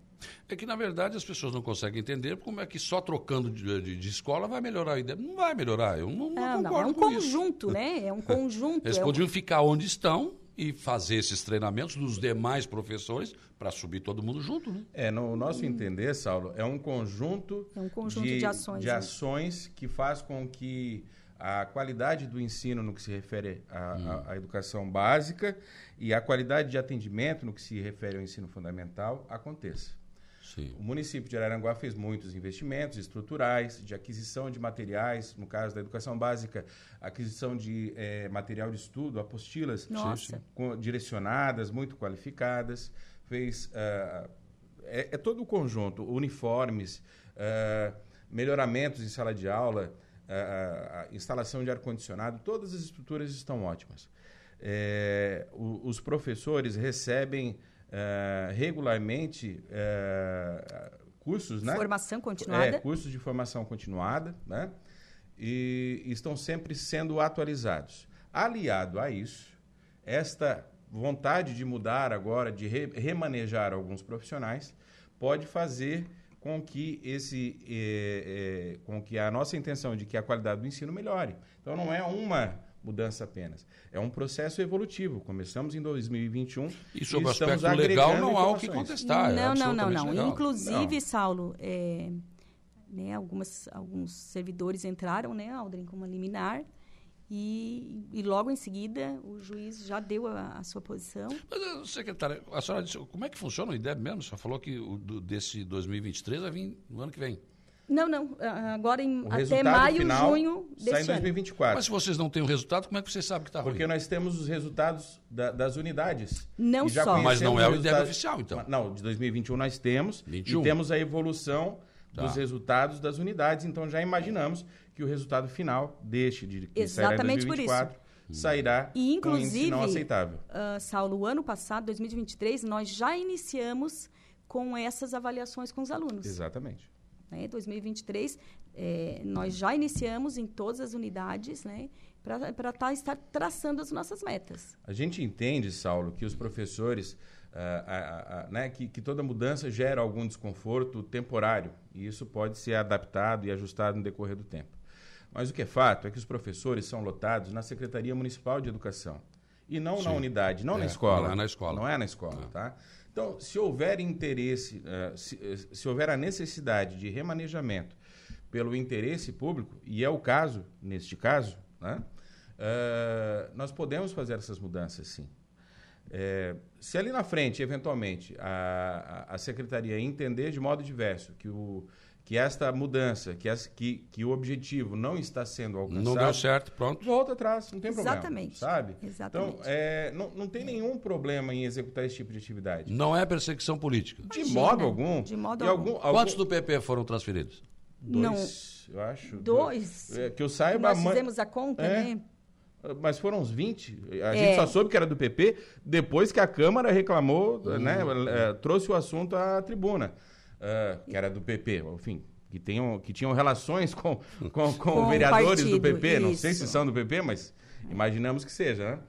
É que, na verdade, as pessoas não conseguem entender como é que só trocando de, de, de escola vai melhorar a ideia. Não vai melhorar, eu não, não, não concordo não, é um conjunto, isso. né? É um conjunto. Eles é podiam um... ficar onde estão e fazer esses treinamentos dos demais professores para subir todo mundo junto, né? É, no nosso entender, Saulo, é um conjunto, é um conjunto de, de ações, de ações que faz com que a qualidade do ensino no que se refere à, hum. à, educação básica e a qualidade de atendimento no que se refere ao ensino fundamental aconteça. Sim. O município de Araranguá fez muitos investimentos estruturais, de aquisição de materiais, no caso da educação básica, aquisição de é, material de estudo, apostilas com, direcionadas, muito qualificadas, fez uh, é, é, todo o conjunto, uniformes, uh, melhoramentos em sala de aula, uh, instalação de ar condicionado, todas as estruturas estão ótimas. É, o, os professores recebem uh, regularmente uh, cursos, né? Formação continuada. É, cursos de formação continuada, né? E estão sempre sendo atualizados. Aliado a isso, esta vontade de mudar agora, de re remanejar alguns profissionais, pode fazer com que esse, eh, eh, com que a nossa intenção de que a qualidade do ensino melhore. Então não é uma mudança apenas. É um processo evolutivo. Começamos em 2021 e sobre o aspecto legal não há o que contestar. Não, é não, não, não. Legal. Inclusive, não. Saulo, é, né, algumas, alguns servidores entraram, né, Aldrin, com uma liminar. E, e, logo em seguida o juiz já deu a, a sua posição. Mas, eh, secretária, a senhora disse, como é que funciona o IDEB mesmo? Você falou que o do, desse 2023 vai vir no ano que vem. Não, não. Agora em, até maio, final junho desse sai em 2024. Mas se vocês não têm o resultado, como é que você sabe que está ruim? Porque nós temos os resultados da, das unidades. Não só. Mas não é o IDEB oficial, então. Não, de 2021 nós temos. 21. E temos a evolução tá. dos resultados das unidades. Então já imaginamos que o resultado final deste, de, que Exatamente sairá em 2024, por isso. sairá e, inclusive, com um não aceitável. Uh, Saulo, o ano passado, 2023, nós já iniciamos com essas avaliações com os alunos. Exatamente. Né? 2023, é, nós já iniciamos em todas as unidades, né? Para tá, estar traçando as nossas metas. A gente entende, Saulo, que os professores, ah, né, que, que toda mudança gera algum desconforto temporário, e isso pode ser adaptado e ajustado no decorrer do tempo. Mas o que é fato é que os professores são lotados na Secretaria Municipal de Educação e não Sim. na unidade, não é, na escola. Não é na escola. Não é na escola, tá? Então, se houver interesse, uh, se, eh, se, houver a necessidade de remanejamento pelo interesse público, e é o caso, neste caso, né, uh, nós podemos fazer essas mudanças, sim. É, se ali na frente, eventualmente, a, a, a secretaria entender de modo diverso que o, que esta mudança, que, as, que, que o objetivo não está sendo alcançado. Não deu certo, pronto. Volta atrás, não tem Exatamente. problema. Sabe? Exatamente. Então, é, não, não tem nenhum problema em executar esse tipo de atividade. Não é perseguição política. De Imagina, modo algum. De modo algum. algum. Quantos do PP foram transferidos? Dois, não. eu acho. Dois. É, que eu saiba. Nós fizemos a conta, é, né? Mas foram uns 20. A é. gente só soube que era do PP depois que a Câmara reclamou, hum. né, é, trouxe o assunto à tribuna uh, que era do PP, enfim, que, tenham, que tinham relações com, com, com, com vereadores partido, do PP, isso. não sei se são do PP, mas imaginamos que seja, né?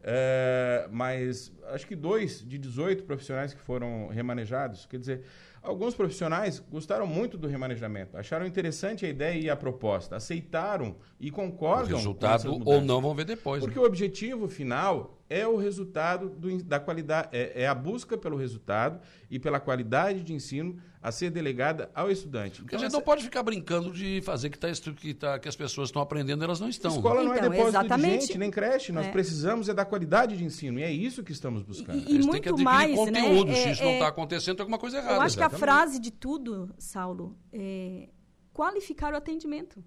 Uh, mas acho que dois de 18 profissionais que foram remanejados, quer dizer, Alguns profissionais gostaram muito do remanejamento, acharam interessante a ideia e a proposta, aceitaram e concordam. O resultado ou não vão ver depois. Porque né? o objetivo final é o resultado do, da qualidade, é, é, a busca pelo resultado e pela qualidade de ensino a ser delegada ao estudante. Porque então, a gente essa... não pode ficar brincando de fazer que, tá, que, tá, que as pessoas estão aprendendo elas não estão. Escola não é então, é depósito exatamente. de gente, nem creche. Nós é. precisamos é da qualidade de ensino e é isso que estamos buscando. E, e Eles têm que adquirir mais, conteúdo. Né? Se isso não está é, acontecendo, tem alguma coisa errada. Eu acho exatamente. que a frase de tudo, Saulo, é qualificar o atendimento.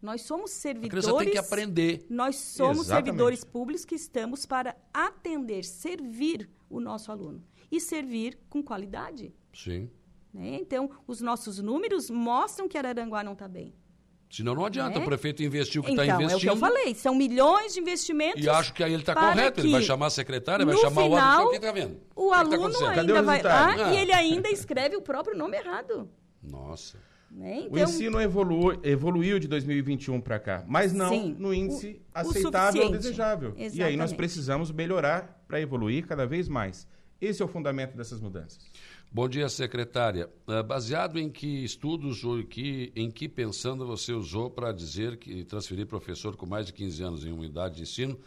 Nós somos servidores. A tem que aprender. Nós somos Exatamente. servidores públicos que estamos para atender, servir o nosso aluno e servir com qualidade. Sim. Né? Então, os nossos números mostram que Araranguá não está bem. Senão não adianta, né? o prefeito investiu o que está então, investindo. É o que eu falei, são milhões de investimentos. E acho que aí ele está correto, ele vai chamar a secretária, vai chamar final, o outro, o que está vendo? O, tá aluno tá ainda vai lá ah. e ele ainda escreve o próprio nome errado. Nossa. Né? Então, o ensino evolu evoluiu de 2021 para cá, mas não sim, no índice o, aceitável ou desejável. Exatamente. E aí nós precisamos melhorar para evoluir cada vez mais. Esse é o fundamento dessas mudanças. Bom dia, secretária. Uh, baseado em que estudos ou que, em que pensando você usou para dizer que transferir professor com mais de 15 anos em uma unidade de ensino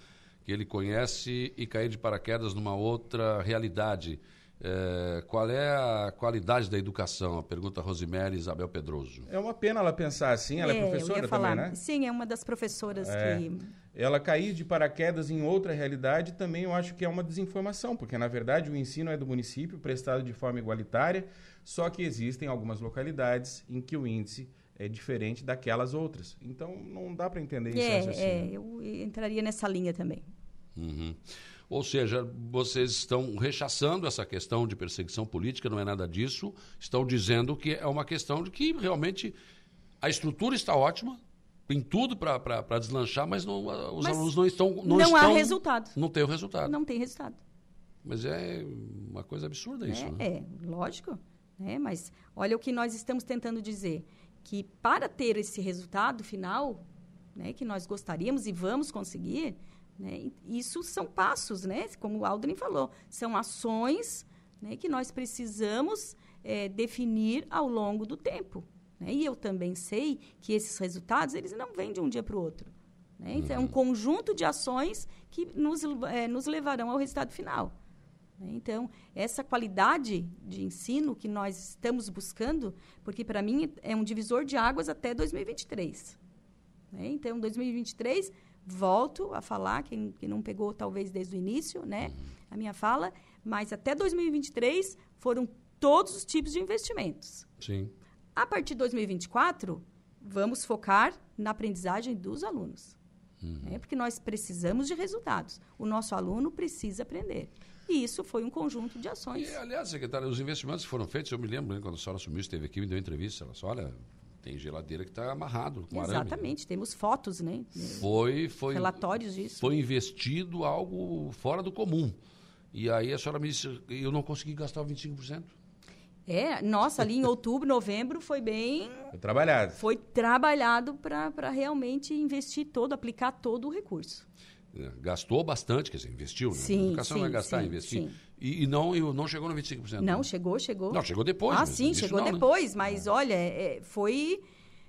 que ele conhece e cair de paraquedas numa outra realidade? É, qual é a qualidade da educação? A pergunta Rosemary Isabel Pedroso. É uma pena ela pensar assim, ela é, é professora também, né? Sim, é uma das professoras é. que... Ela cair de paraquedas em outra realidade também eu acho que é uma desinformação, porque na verdade o ensino é do município, prestado de forma igualitária, só que existem algumas localidades em que o índice é diferente daquelas outras. Então não dá para entender isso. É, é, eu entraria nessa linha também. Uhum. Ou seja, vocês estão rechaçando essa questão de perseguição política, não é nada disso. Estão dizendo que é uma questão de que realmente a estrutura está ótima, tem tudo para deslanchar, mas, não, os mas alunos não estão. Não, não estão, há resultado. Não tem o resultado. Não tem resultado. Mas é uma coisa absurda isso, é, né? É, lógico. Né? Mas olha o que nós estamos tentando dizer. Que para ter esse resultado final, né, que nós gostaríamos e vamos conseguir, né? Isso são passos, né? como o Aldrin falou, são ações né, que nós precisamos é, definir ao longo do tempo. Né? E eu também sei que esses resultados eles não vêm de um dia para o outro. Né? Então, é um uhum. conjunto de ações que nos, é, nos levarão ao resultado final. Né? Então, essa qualidade de ensino que nós estamos buscando, porque para mim é um divisor de águas até 2023. Né? Então, 2023 volto a falar, quem, quem não pegou talvez desde o início, né, a minha fala, mas até 2023 foram todos os tipos de investimentos. Sim. A partir de 2024, vamos focar na aprendizagem dos alunos. Uhum. Né, porque nós precisamos de resultados. O nosso aluno precisa aprender. E isso foi um conjunto de ações. E, aliás, secretário, os investimentos que foram feitos, eu me lembro, né, quando a senhora assumiu, esteve aqui, me deu entrevista, ela disse, olha, tem geladeira que está amarrado com Exatamente, arame. temos fotos, né? Foi, foi. Relatórios disso. Foi investido algo fora do comum. E aí a senhora me disse, eu não consegui gastar o 25%. É, nossa, ali em outubro, novembro foi bem. Foi trabalhado. Foi trabalhado para realmente investir todo, aplicar todo o recurso. É, gastou bastante, quer dizer, investiu, né? Sim, educação sim, vai gastar, sim, investir. Sim. E, e, não, e não chegou no 25%. Não, né? chegou, chegou. Não, chegou depois. Ah, sim, chegou não, né? depois, né? mas olha, é, foi...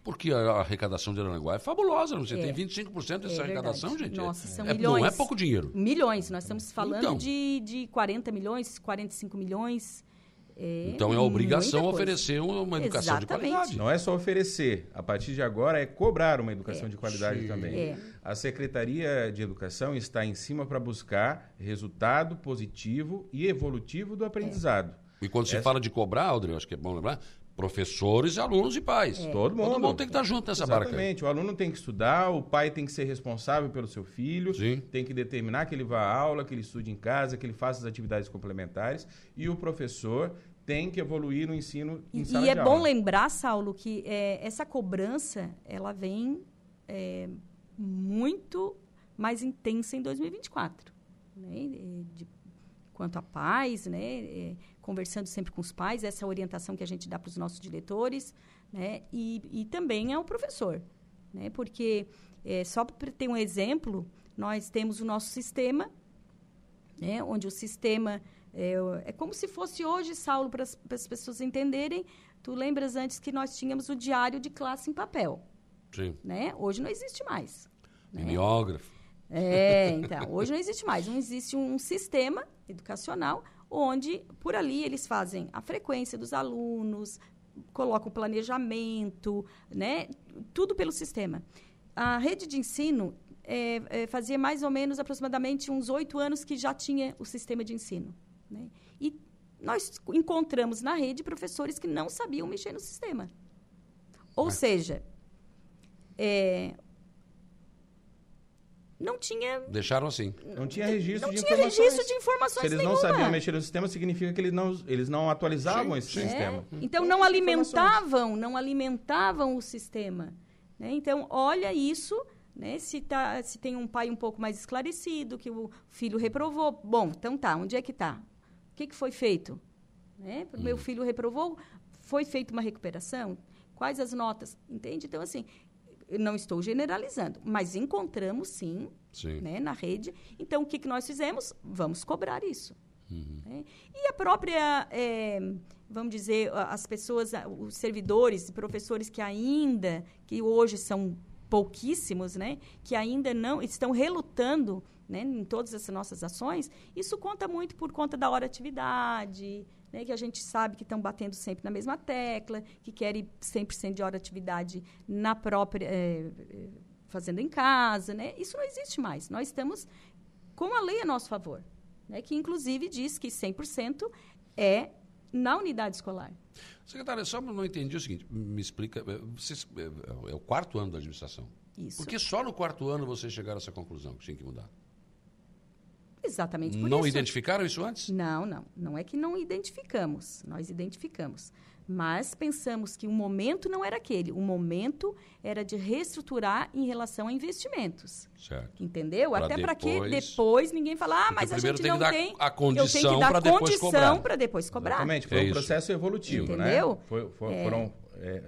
Porque a arrecadação de Aranaguá é fabulosa, você é, tem 25% dessa é arrecadação, gente. Nossa, são é, milhões. Não é pouco dinheiro. Milhões, nós estamos falando então, de, de 40 milhões, 45 milhões. É então é obrigação oferecer uma educação Exatamente. de qualidade. Não é só oferecer. A partir de agora é cobrar uma educação é. de qualidade Sim. também. É. A Secretaria de Educação está em cima para buscar resultado positivo e evolutivo do aprendizado. E quando se Essa... fala de cobrar, Aldrin, acho que é bom lembrar, professores, alunos e pais. É. Todo mundo. Todo mundo tem que estar junto nessa Exatamente. barca. Exatamente. O aluno tem que estudar, o pai tem que ser responsável pelo seu filho, Sim. tem que determinar que ele vá à aula, que ele estude em casa, que ele faça as atividades complementares. E o professor tem que evoluir no ensino em sala E é bom lembrar, Saulo, que é, essa cobrança ela vem é, muito mais intensa em 2024. Né? De, quanto a pais, né? É, conversando sempre com os pais, essa orientação que a gente dá para os nossos diretores, né? E, e também ao professor, né? Porque, é, só para ter um exemplo, nós temos o nosso sistema, né? onde o sistema é, é como se fosse hoje, Saulo, para as pessoas entenderem. Tu lembras antes que nós tínhamos o diário de classe em papel. Sim. Né? Hoje não existe mais. Né? Mimeógrafo. É, então, hoje não existe mais. Não existe um sistema educacional onde, por ali, eles fazem a frequência dos alunos, colocam o planejamento, né? Tudo pelo sistema. A rede de ensino é, é, fazia mais ou menos aproximadamente uns oito anos que já tinha o sistema de ensino. Né? E nós encontramos na rede professores que não sabiam mexer no sistema. Ou Mas... seja, é, não tinha. Deixaram assim. Não tinha registro não de tinha informações. registro de informações. Se eles nenhuma. não sabiam mexer no sistema, significa que eles não, eles não atualizavam sim, esse sim. sistema. É. Então não alimentavam, não alimentavam o sistema. Né? Então, olha isso. Né? Se, tá, se tem um pai um pouco mais esclarecido, que o filho reprovou. Bom, então tá, onde é que está? O que, que foi feito? Né? Meu hum. filho reprovou, foi feita uma recuperação? Quais as notas? Entende? Então, assim, não estou generalizando, mas encontramos sim, sim. Né, na rede. Então, o que, que nós fizemos? Vamos cobrar isso. Uhum. Né? E a própria, é, vamos dizer, as pessoas, os servidores, professores que ainda, que hoje são pouquíssimos, né, que ainda não estão relutando né, em todas essas nossas ações, isso conta muito por conta da hora atividade, né, que a gente sabe que estão batendo sempre na mesma tecla, que querem 100% de hora atividade na própria, é, fazendo em casa. Né? Isso não existe mais. Nós estamos com a lei a nosso favor, né, que inclusive diz que 100% é na unidade escolar. Secretária, só não entendi o seguinte, me explica, é, é, é o quarto ano da administração. Isso. Por que só no quarto ano você chegaram a essa conclusão que tinha que mudar? Exatamente por não isso. Não identificaram isso antes? Não, não. Não é que não identificamos. Nós identificamos. Mas pensamos que o momento não era aquele. O momento era de reestruturar em relação a investimentos. Certo. Entendeu? Pra Até para que depois ninguém falar, ah, mas a gente tem não tem a condição para depois cobrar. para depois cobrar. Exatamente. Foi é um processo evolutivo, né? Entendeu? né? Foi, foi, é. Foram é,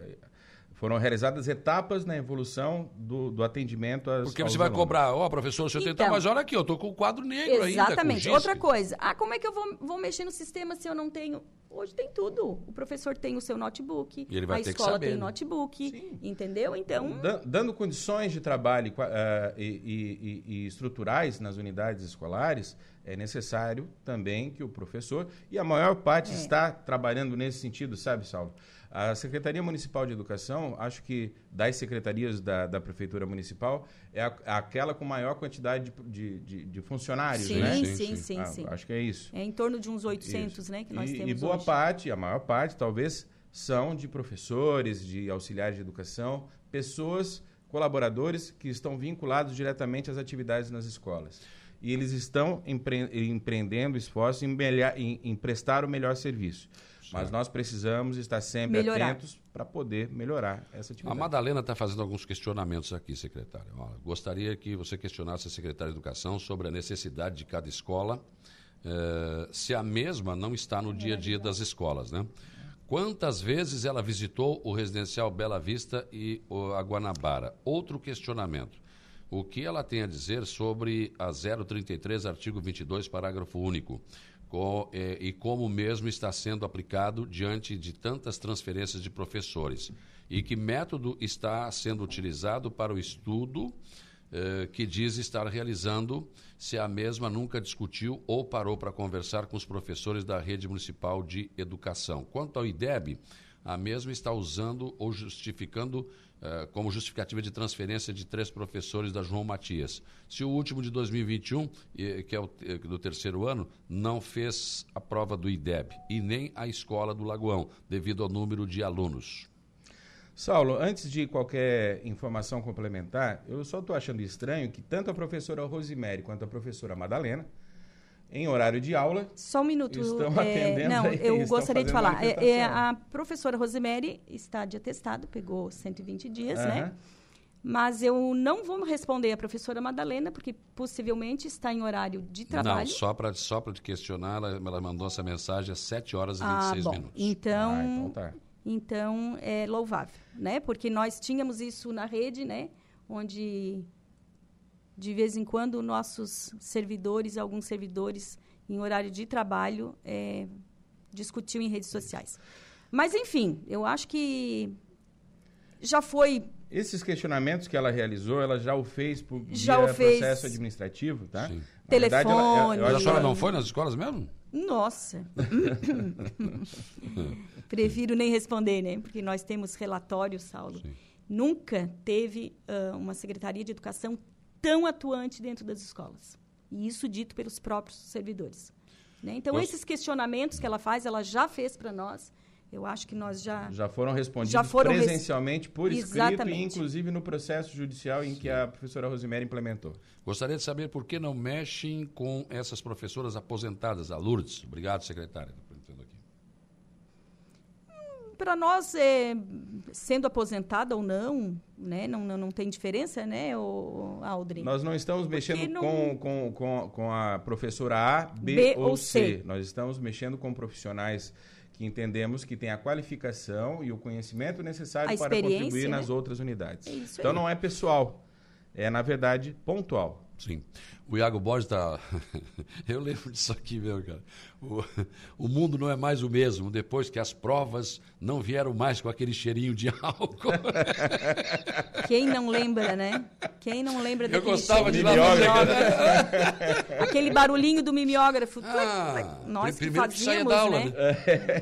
foram realizadas etapas na evolução do, do atendimento às Porque você vai alunos. cobrar, ó, oh, professor, você então, tem, mas olha aqui, eu tô com o quadro negro exatamente. ainda. Exatamente. Outra coisa, ah, como é que eu vou, vou mexer no sistema se eu não tenho... Hoje tem tudo. O professor tem o seu notebook, e ele vai a ter escola que saber, tem né? notebook, Sim. entendeu? Então... Dando condições de trabalho uh, e, e, e, estruturais nas unidades escolares, é necessário também que o professor, e a maior parte é. está trabalhando nesse sentido, sabe, Saulo? A Secretaria Municipal de Educação, acho que das secretarias da, da Prefeitura Municipal, é a, aquela com maior quantidade de, de, de funcionários, sim, né? Sim, sim, sim, ah, sim, Acho que é isso. É em torno de uns 800, isso. né, que nós e, temos E boa hoje. parte, a maior parte, talvez, são de professores, de auxiliares de educação, pessoas, colaboradores que estão vinculados diretamente às atividades nas escolas e eles estão empre empreendendo esforços em, em, em, prestar o melhor serviço. Mas nós precisamos estar sempre melhorar. atentos para poder melhorar essa atividade. A Madalena está fazendo alguns questionamentos aqui, secretário. gostaria que você questionasse a secretária de Educação sobre a necessidade de cada escola, eh, se a mesma não está no dia a dia das escolas, né? Quantas vezes ela visitou o residencial Bela Vista e a Guanabara? Outro questionamento. O que ela tem a dizer sobre a 033, artigo 22, parágrafo único? É, e como mesmo está sendo aplicado diante de tantas transferências de professores. E que método está sendo utilizado para o estudo eh, que diz estar realizando, se a mesma nunca discutiu ou parou para conversar com os professores da rede municipal de educação. Quanto ao IDEB, a mesma está usando ou justificando eh, como justificativa de transferência de três professores da João Matias. Se o último de 2021, que é o eh, do terceiro ano, não fez a prova do IDEB e nem a escola do Lagoão, devido ao número de alunos. Saulo, antes de qualquer informação complementar, eu só estou achando estranho que tanto a professora Rosemary quanto a professora Madalena em horário de aula. Só um minuto. Estão é, atendendo. Não, eu gostaria de falar. É, é, a professora Rosemary está de atestado, pegou 120 dias, uhum. né? Mas eu não vou responder a professora Madalena, porque possivelmente está em horário de trabalho. Não, só para só te questionar, ela, ela, mandou essa mensagem às 7 horas e 26 ah, bom. minutos. Então, ah, então, tá. então é louvável, né? Porque nós tínhamos isso na rede, né? Onde de vez em quando, nossos servidores, alguns servidores em horário de trabalho, é, discutiu em redes sociais. Mas, enfim, eu acho que já foi. Esses questionamentos que ela realizou, ela já o fez por já o fez... processo administrativo, tá? Sim. Telefone. Verdade, ela, ela, a senhora não foi nas escolas mesmo? Nossa. Prefiro nem responder, né? Porque nós temos relatórios, Saulo. Sim. Nunca teve uh, uma secretaria de educação tão atuante dentro das escolas. E isso dito pelos próprios servidores. Né? Então, Posso... esses questionamentos que ela faz, ela já fez para nós. Eu acho que nós já... Já foram respondidos já foram presencialmente, res... por escrito, Exatamente. e inclusive no processo judicial em Sim. que a professora Rosemary implementou. Gostaria de saber por que não mexem com essas professoras aposentadas, a Lourdes. Obrigado, secretária para nós, é, sendo aposentada ou não, né, não, não, não tem diferença, né, o Aldrin? Nós não estamos mexendo não... Com, com, com, com, a professora A, B, B ou, C. C. Nós estamos mexendo com profissionais que entendemos que têm a qualificação e o conhecimento necessário para contribuir né? nas outras unidades. É então aí. não é pessoal, é na verdade pontual. Sim. O Iago Borges está. Eu lembro disso aqui mesmo, cara. o, o, mundo não é mais o mesmo depois que as provas não vieram mais com aquele cheirinho de álcool. Quem não lembra, né? Quem não lembra daquele Eu gostava de mimeógrafo. aquele barulhinho do mimeógrafo. Ah, Nós que fazíamos, saía da aula, né?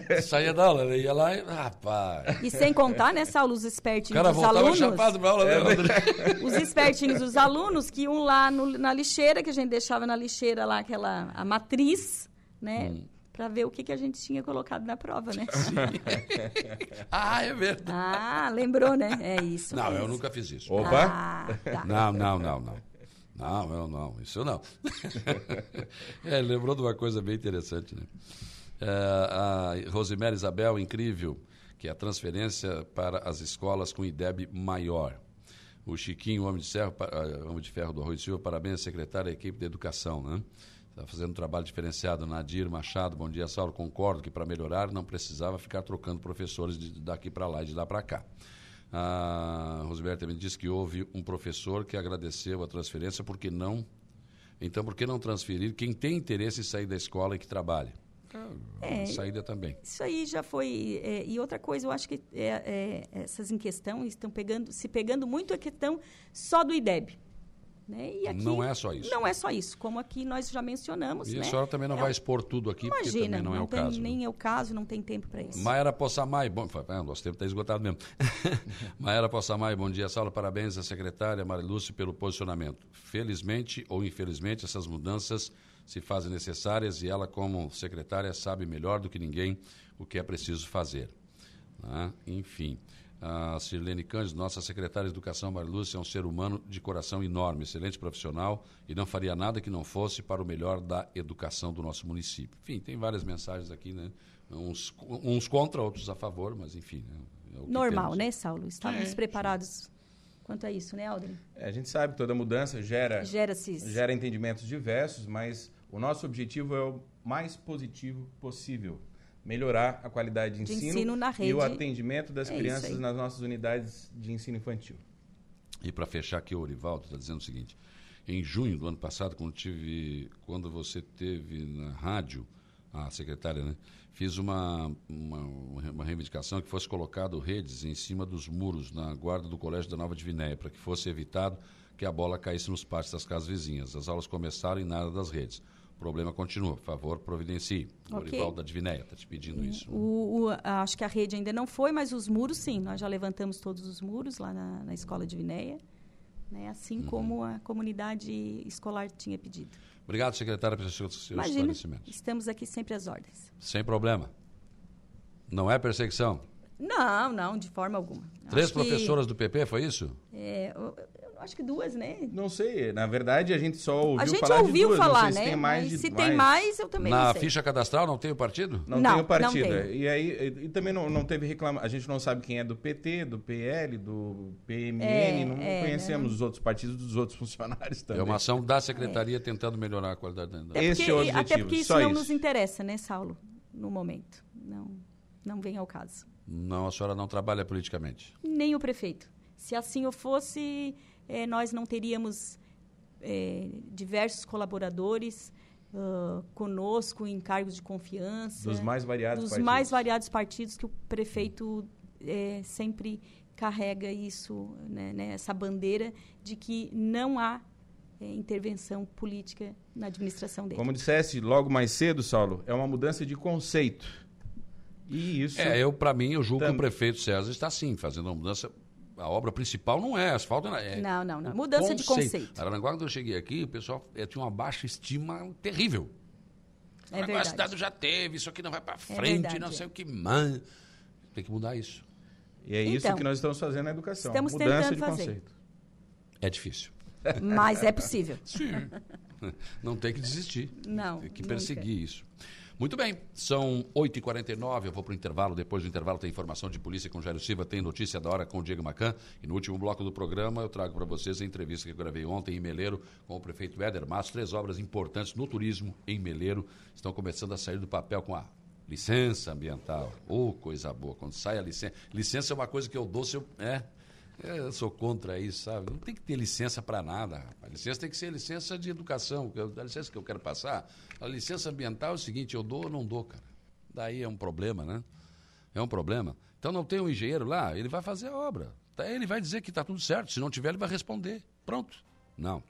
né? saía da aula, né? ia lá e... Rapaz... E sem contar, né, Saulo, os espertinhos dos alunos... chapado pra aula, né? É, os espertinhos dos alunos que iam lá no, na lixeira, que a gente deixava na lixeira lá aquela a matriz, né? Hum. Para ver o que, que a gente tinha colocado na prova, né? ah, é verdade. Ah, lembrou, né? É isso. Não, mesmo. eu nunca fiz isso. Opa! Ah, tá. Não, não, não, não. Não, eu não, isso não. é, lembrou de uma coisa bem interessante, né? É, a Rosemary Isabel, incrível, que é a transferência para as escolas com IDEB maior. O Chiquinho, homem de, ferro, ah, homem de ferro do Arroio Silva, parabéns, secretário da equipe de educação, né? Está fazendo um trabalho diferenciado. Nadir Machado, bom dia, Saulo. Concordo que para melhorar não precisava ficar trocando professores de, daqui para lá e de lá para cá. A também disse que houve um professor que agradeceu a transferência porque não. Então, por que não transferir quem tem interesse em sair da escola e que trabalhe? É, saída também. Isso aí já foi. É, e outra coisa, eu acho que é, é essas em questão estão pegando, se pegando muito a questão só do IDEB. Né? E aqui, não é só isso. Não é só isso, como aqui nós já mencionamos. E né? a senhora também não é, vai expor tudo aqui, imagina, porque também não, não é o tem, caso. Nem é o caso, não tem tempo para isso. Maera Possamay, bom, ah, nosso tempo está esgotado mesmo. Maera Possamay, bom dia, Saulo, parabéns à secretária Marilúcia pelo posicionamento. Felizmente ou infelizmente, essas mudanças se fazem necessárias e ela, como secretária, sabe melhor do que ninguém o que é preciso fazer. Né? Enfim. A Sirlene Cândido, nossa secretária de Educação, Marilúcia, é um ser humano de coração enorme, excelente profissional e não faria nada que não fosse para o melhor da educação do nosso município. Enfim, tem várias mensagens aqui, né? Uns, uns contra, outros a favor, mas enfim. É, é Normal, temos. né, Saulo? Estávamos é, preparados sim. Quanto a isso, né, Aldrin? É, a gente sabe que toda mudança gera, gera, gera entendimentos diversos, mas o nosso objetivo é o mais positivo possível melhorar a qualidade de, de ensino, ensino na rede. e o atendimento das é crianças nas nossas unidades de ensino infantil. E para fechar aqui, o Orivaldo está dizendo o seguinte: em junho do ano passado, quando tive, quando você teve na rádio, a secretária, né, fiz uma, uma, uma reivindicação que fosse colocado redes em cima dos muros na guarda do Colégio da Nova Divinéia, para que fosse evitado que a bola caísse nos pátios das casas vizinhas. As aulas começaram e nada das redes problema continua. Por favor, providencie. O okay. Orivaldo da Divinéia está te pedindo isso. O, o, acho que a rede ainda não foi, mas os muros, sim. Nós já levantamos todos os muros lá na, na escola Divinéia, né? assim uhum. como a comunidade escolar tinha pedido. Obrigado, secretária, pelo seu, seu Imagina, esclarecimento. Estamos aqui sempre às ordens. Sem problema. Não é perseguição? Não, não, de forma alguma. Três acho professoras que, do PP, foi isso? É, acho que duas, né? Não sei, na verdade a gente só ouviu a gente falar ouviu de duas, falar, né? Se tem mais, de, se mais... tem mais, eu também Na não sei. ficha cadastral não tem o partido? Não, não tem o partido. Tem. É. E aí e, e também não, não teve reclamação. A gente não sabe quem é do PT, do PL, do PMN, é, não é, conhecemos né? os outros partidos dos outros funcionários também. É uma ação da secretaria tentando melhorar a qualidade da é Esse é o objetivo. Até porque isso não isso. nos interessa, né, Saulo? No momento. Não, não vem ao caso. Não, a senhora não trabalha politicamente? Nem o prefeito. Se assim eu fosse, é, nós não teríamos é, diversos colaboradores uh, conosco em cargos de confiança. Dos mais variados dos partidos. mais variados partidos que o prefeito é, sempre carrega isso, né, né, essa bandeira de que não há é, intervenção política na administração dele. Como dissesse logo mais cedo, Saulo, é uma mudança de conceito. E isso. É, eu, para mim, eu julgo que o prefeito César está sim fazendo uma mudança a obra principal não é asfalto, é não, não, não. Mudança conceito. de conceito. Araranguá, quando eu cheguei aqui, o pessoal é, tinha uma baixa estima terrível. É Araranguá, a cidade já teve, isso aqui não vai para é frente, é não sei o que mais. Tem que mudar isso. E é isso então, que nós estamos fazendo na educação. Estamos Mudança de fazer. conceito. É difícil. Mas é possível. Sim. Não tem que desistir. Não. Tem que perseguir nunca. isso. Muito bem, são 8h49, eu vou para o intervalo. Depois do intervalo tem informação de polícia com Jairo Silva, tem notícia da hora com o Diego Macan. E no último bloco do programa eu trago para vocês a entrevista que eu gravei ontem em Meleiro com o prefeito Éder Matos. Três obras importantes no turismo em Meleiro estão começando a sair do papel com a licença ambiental. Ô, oh, coisa boa, quando sai a licença. Licença é uma coisa que eu dou se eu. É, Eu sou contra isso, sabe? Não tem que ter licença para nada. A licença tem que ser licença de educação. A licença que eu quero passar, a licença ambiental é o seguinte, eu dou ou não dou, cara. Daí é um problema, né? É um problema. Então não tem um engenheiro lá, ele vai fazer a obra. Ele vai dizer que está tudo certo. Se não tiver, ele vai responder. Pronto. Não.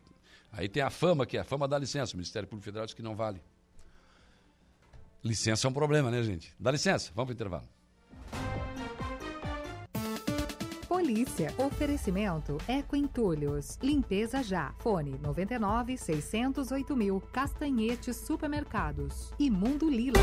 Aí tem a fama, que é a fama da licença. O Ministério Público Federal diz que não vale. Licença é um problema, né, gente? Dá licença, vamos para o intervalo. Polícia. Oferecimento Eco Entulhos. Limpeza já. Fone 99 608 mil. Castanhetes Supermercados. E Mundo Lila.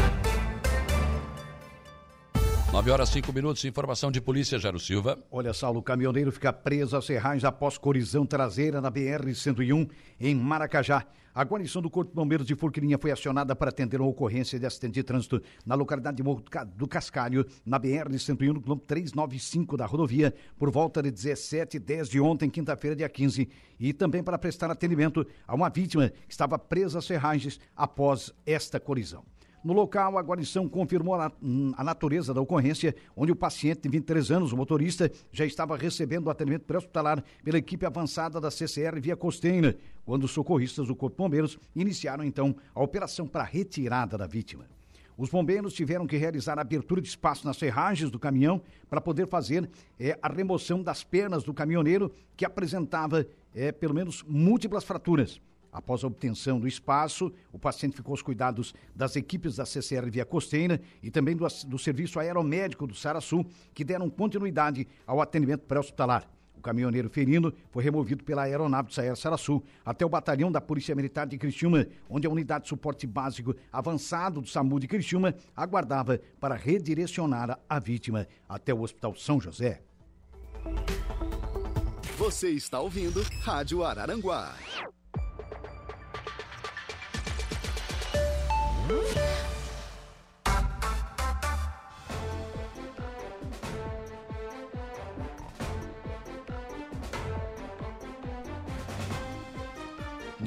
9 horas 5 minutos, informação de polícia, Jairo Silva. Olha, Saulo, o caminhoneiro fica preso a serragens após colisão traseira na BR-101 em Maracajá. A guarnição do Corpo de Bombeiros de Forquilinha foi acionada para atender uma ocorrência de acidente de trânsito na localidade de Morro do Cascalho, na BR-101, no quilômetro 395 da rodovia, por volta de 17h10 de ontem, quinta-feira, dia 15, e também para prestar atendimento a uma vítima que estava presa a serragens após esta colisão. No local, a guarnição confirmou a, a, natureza da ocorrência, onde o paciente de 23 anos, o motorista, já estava recebendo atendimento pré-hospitalar pela equipe avançada da CCR via Costeira, quando os socorristas do Corpo Bombeiros iniciaram então a operação para retirada da vítima. Os bombeiros tiveram que realizar a abertura de espaço nas ferragens do caminhão para poder fazer é, a remoção das pernas do caminhoneiro, que apresentava é, pelo menos múltiplas fraturas. Após a obtenção do espaço, o paciente ficou aos cuidados das equipes da CCR Via Costeira e também do, do Serviço Aeromédico do Saraçu, que deram continuidade ao atendimento pré-hospitalar. O caminhoneiro ferido foi removido pela aeronave do Saer Saraçu até o batalhão da Polícia Militar de Criciúma, onde a unidade de suporte básico avançado do SAMU de Criciúma aguardava para redirecionar a vítima até o Hospital São José. Você está ouvindo Rádio Araranguá.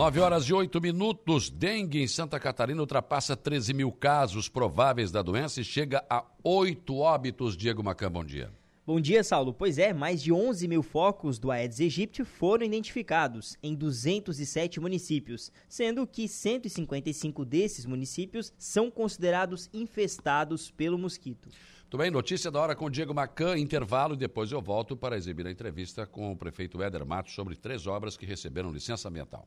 Nove horas e oito minutos. Dengue em Santa Catarina ultrapassa 13 mil casos prováveis da doença e chega a oito óbitos. Diego Macan, bom dia. Bom dia, Saulo. Pois é, mais de 11 mil focos do Aedes aegypti foram identificados em 207 municípios, sendo que 155 desses municípios são considerados infestados pelo mosquito. Tudo bem, notícia da hora com o Diego Macan, intervalo e depois eu volto para exibir a entrevista com o prefeito Éder Matos sobre três obras que receberam licença ambiental.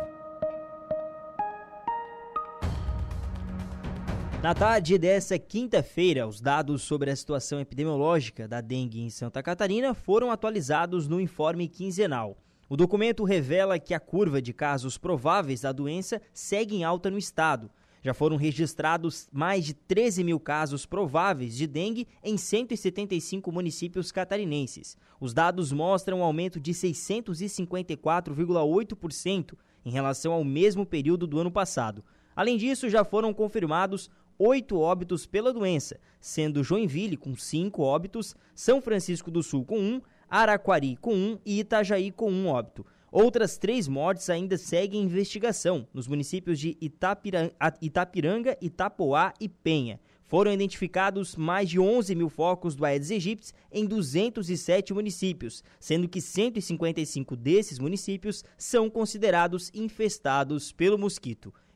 Na tarde dessa quinta-feira, os dados sobre a situação epidemiológica da dengue em Santa Catarina foram atualizados no informe quinzenal. O documento revela que a curva de casos prováveis da doença segue em alta no estado. Já foram registrados mais de 13 mil casos prováveis de dengue em 175 municípios catarinenses. Os dados mostram um aumento de 654,8% em relação ao mesmo período do ano passado. Além disso, já foram confirmados oito óbitos pela doença, sendo Joinville com cinco óbitos, São Francisco do Sul com um, Araquari com um e Itajaí com um óbito. Outras três mortes ainda seguem em investigação nos municípios de Itapiranga, Itapiranga, Itapoá e Penha. Foram identificados mais de 11 mil focos do Aedes aegypti em 207 municípios, sendo que 155 desses municípios são considerados infestados pelo mosquito.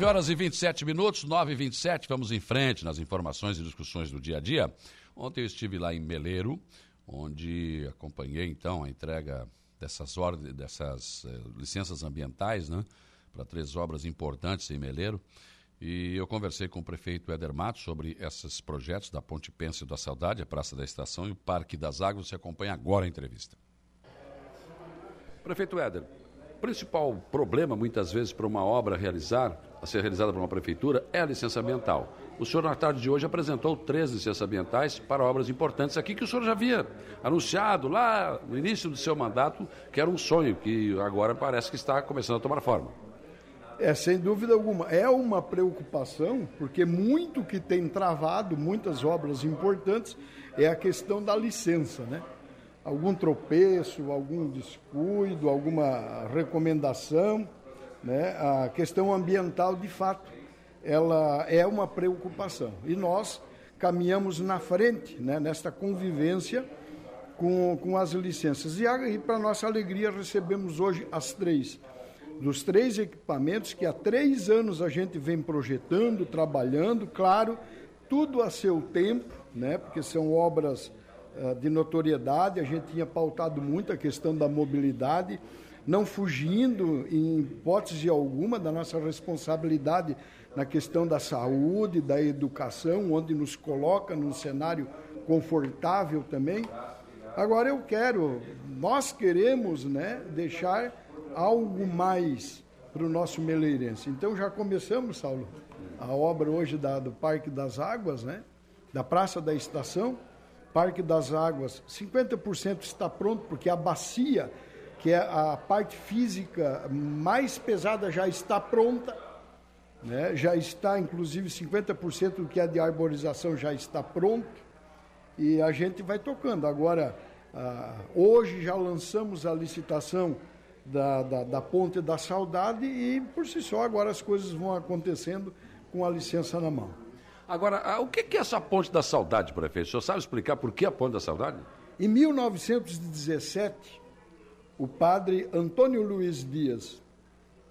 9 horas e 27 minutos, 9 e 27, vamos em frente nas informações e discussões do dia a dia. Ontem eu estive lá em Meleiro, onde acompanhei então a entrega dessas, ordens, dessas eh, licenças ambientais, né? Para três obras importantes em Meleiro. E eu conversei com o prefeito Éder Matos sobre esses projetos da Ponte Pêncil da Saudade, a Praça da Estação e o Parque das Águas. Você acompanha agora a entrevista. Prefeito Éder, principal problema, muitas vezes, para uma obra realizar, a ser realizada por uma prefeitura, é a licença ambiental. O senhor, na tarde de hoje, apresentou três licenças ambientais para obras importantes aqui que o senhor já havia anunciado lá no início do seu mandato, que era um sonho, que agora parece que está começando a tomar forma. É, sem dúvida alguma. É uma preocupação, porque muito que tem travado muitas obras importantes é a questão da licença, né? Algum tropeço, algum descuido, alguma recomendação, né? A questão ambiental, de fato, ela é uma preocupação. E nós caminhamos na frente, né? Nesta convivência com, com as licenças. E, e para nossa alegria, recebemos hoje as três dos três equipamentos que há três anos a gente vem projetando, trabalhando, claro, tudo a seu tempo, né? Porque são obras de notoriedade. A gente tinha pautado muito a questão da mobilidade, não fugindo em hipótese alguma da nossa responsabilidade na questão da saúde, da educação, onde nos coloca num cenário confortável também. Agora eu quero, nós queremos, né, deixar algo mais para o nosso meleirense. Então já começamos, Saulo, a obra hoje da, do Parque das Águas, né? da Praça da Estação, Parque das Águas, 50% está pronto, porque a bacia, que é a parte física mais pesada, já está pronta. Né? Já está, inclusive, 50% do que é de arborização já está pronto. E a gente vai tocando. Agora, ah, hoje já lançamos a licitação da, da, da Ponte da Saudade e, por si só, agora as coisas vão acontecendo com a licença na mão. Agora, o que é essa Ponte da Saudade, prefeito? O senhor sabe explicar por que a Ponte da Saudade? Em 1917, o padre Antônio Luiz Dias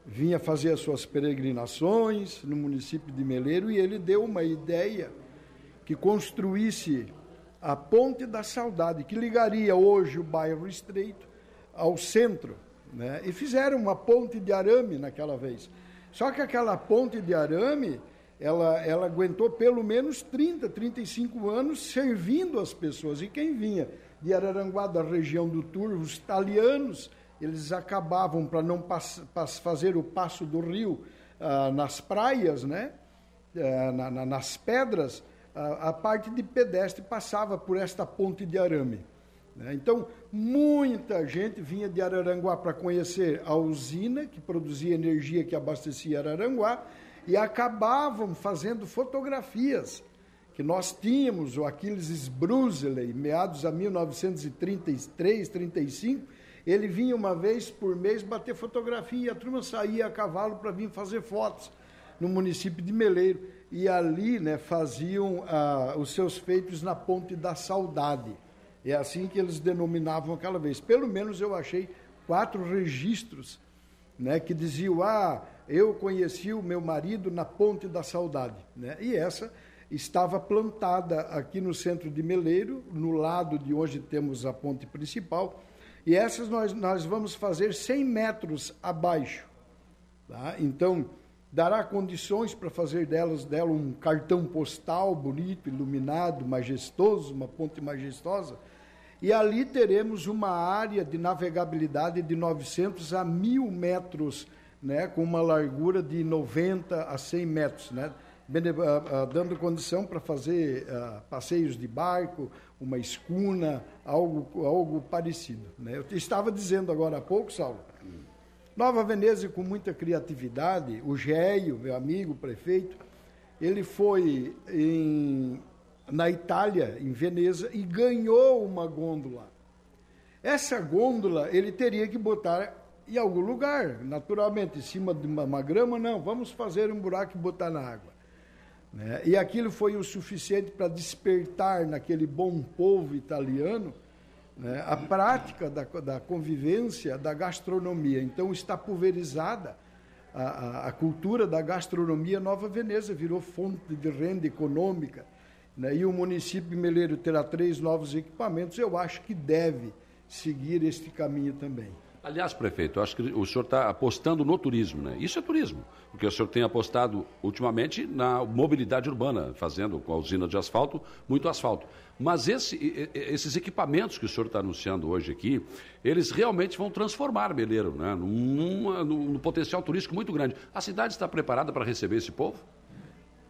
vinha fazer as suas peregrinações no município de Meleiro e ele deu uma ideia que construísse a Ponte da Saudade, que ligaria hoje o bairro Estreito ao centro né? E fizeram uma ponte de arame naquela vez. Só que aquela ponte de arame, ela, ela aguentou pelo menos 30, 35 anos servindo as pessoas. E quem vinha de Araranguá, da região do Turvo, os italianos, eles acabavam, para não fazer o passo do rio ah, nas praias, né? Ah, na, na, nas pedras, a parte de pedestre passava por esta ponte de arame. Né? Então, muita gente vinha de Araranguá para conhecer a usina que produzia energia que abastecia Araranguá e acabavam fazendo fotografias que nós tínhamos, o Aquiles Brusley, meados a 1933, 35, ele vinha uma vez por mês bater fotografia e a turma saía a cavalo para vir fazer fotos no município de Meleiro. E ali né, faziam ah, os seus feitos na Ponte da Saudade. É assim que eles denominavam aquela vez. Pelo menos eu achei quatro registros né, que diziam: Ah, eu conheci o meu marido na Ponte da Saudade. Né? E essa estava plantada aqui no centro de Meleiro, no lado de onde temos a ponte principal. E essas nós, nós vamos fazer 100 metros abaixo. Tá? Então, dará condições para fazer delas dela um cartão postal bonito, iluminado, majestoso, uma ponte majestosa. E ali teremos uma área de navegabilidade de 900 a 1.000 metros, né, com uma largura de 90 a 100 metros, né, ah, ah, dando condição para fazer uh, passeios de barco, uma escuna, algo, algo parecido. Né. Eu estava dizendo agora há pouco, Saulo, Nova Veneza, com muita criatividade, o Géio, meu amigo prefeito, ele foi em, na Itália, em Veneza, e ganhou uma gôndola. Essa gôndola ele teria que botar em algum lugar, naturalmente, em cima de uma, uma grama, não, vamos fazer um buraco e botar na água. Né? E aquilo foi o suficiente para despertar naquele bom povo italiano né, a prática da, da, convivência da gastronomia. Então está pulverizada a, a, a, cultura da gastronomia Nova Veneza, virou fonte de renda econômica. Né, e o município Meleiro terá três novos equipamentos, eu acho que deve seguir este caminho também. Aliás, prefeito, eu acho que o senhor está apostando no turismo, né? Isso é turismo, porque o senhor tem apostado ultimamente na mobilidade urbana, fazendo com a usina de asfalto muito asfalto. Mas esse, esses equipamentos que o senhor está anunciando hoje aqui, eles realmente vão transformar Meleiro, né? Num, num potencial turístico muito grande. A cidade está preparada para receber esse povo?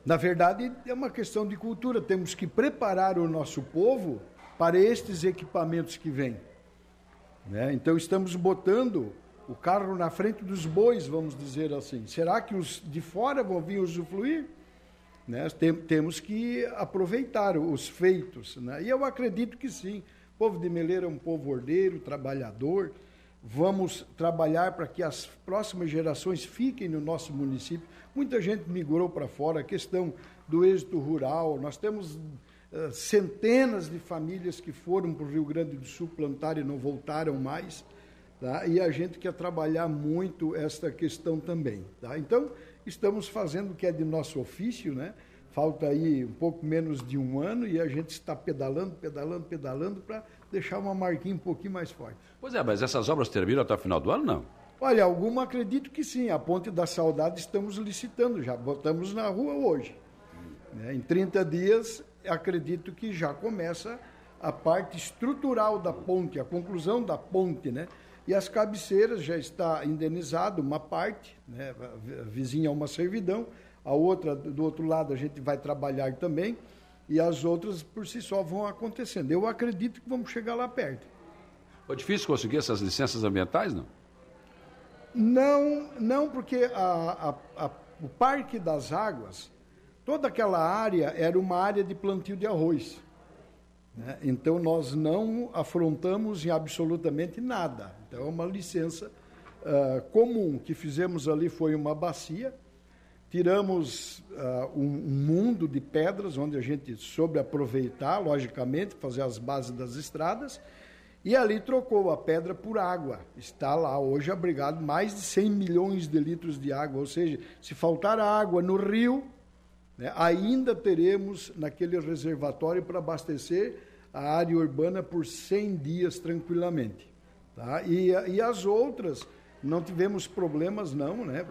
Na verdade, é uma questão de cultura. Temos que preparar o nosso povo para estes equipamentos que vêm. Né? Então estamos botando o carro na frente dos bois, vamos dizer assim. Será que os de fora vão vir usufruir? Né? Tem, temos que aproveitar os feitos. Né? E eu acredito que sim. O povo de Meleira é um povo ordeiro, trabalhador. Vamos trabalhar para que as próximas gerações fiquem no nosso município. Muita gente migrou para fora, a questão do êxito rural. Nós temos centenas de famílias que foram para o Rio Grande do Sul plantar e não voltaram mais. Tá? E a gente quer trabalhar muito esta questão também. Tá? Então, estamos fazendo o que é de nosso ofício, né? Falta aí um pouco menos de um ano e a gente está pedalando, pedalando, pedalando para deixar uma marquinha um pouquinho mais forte. Pois é, mas essas obras terminam até o final do ano, não? Olha, alguma acredito que sim. A Ponte da Saudade estamos licitando já, botamos na rua hoje. Né? Em 30 dias acredito que já começa a parte estrutural da ponte, a conclusão da ponte, né? E as cabeceiras já está indenizado uma parte, né? vizinha a uma servidão, a outra do outro lado a gente vai trabalhar também e as outras por si só vão acontecendo. Eu acredito que vamos chegar lá perto. Foi difícil conseguir essas licenças ambientais, não? Não, não porque a, a, a, o Parque das Águas Toda aquela área era uma área de plantio de arroz. Né? Então nós não afrontamos em absolutamente nada. Então é uma licença uh, comum que fizemos ali foi uma bacia. Tiramos uh, um, mundo de pedras onde a gente soube aproveitar, logicamente, fazer as bases das estradas. E ali trocou a pedra por água. Está lá hoje abrigado mais de 100 milhões de litros de água. Ou seja, se faltar água no rio, né? Ainda teremos naquele reservatório para abastecer a área urbana por 100 dias tranquilamente. Tá? E, e as outras, não tivemos problemas não, né?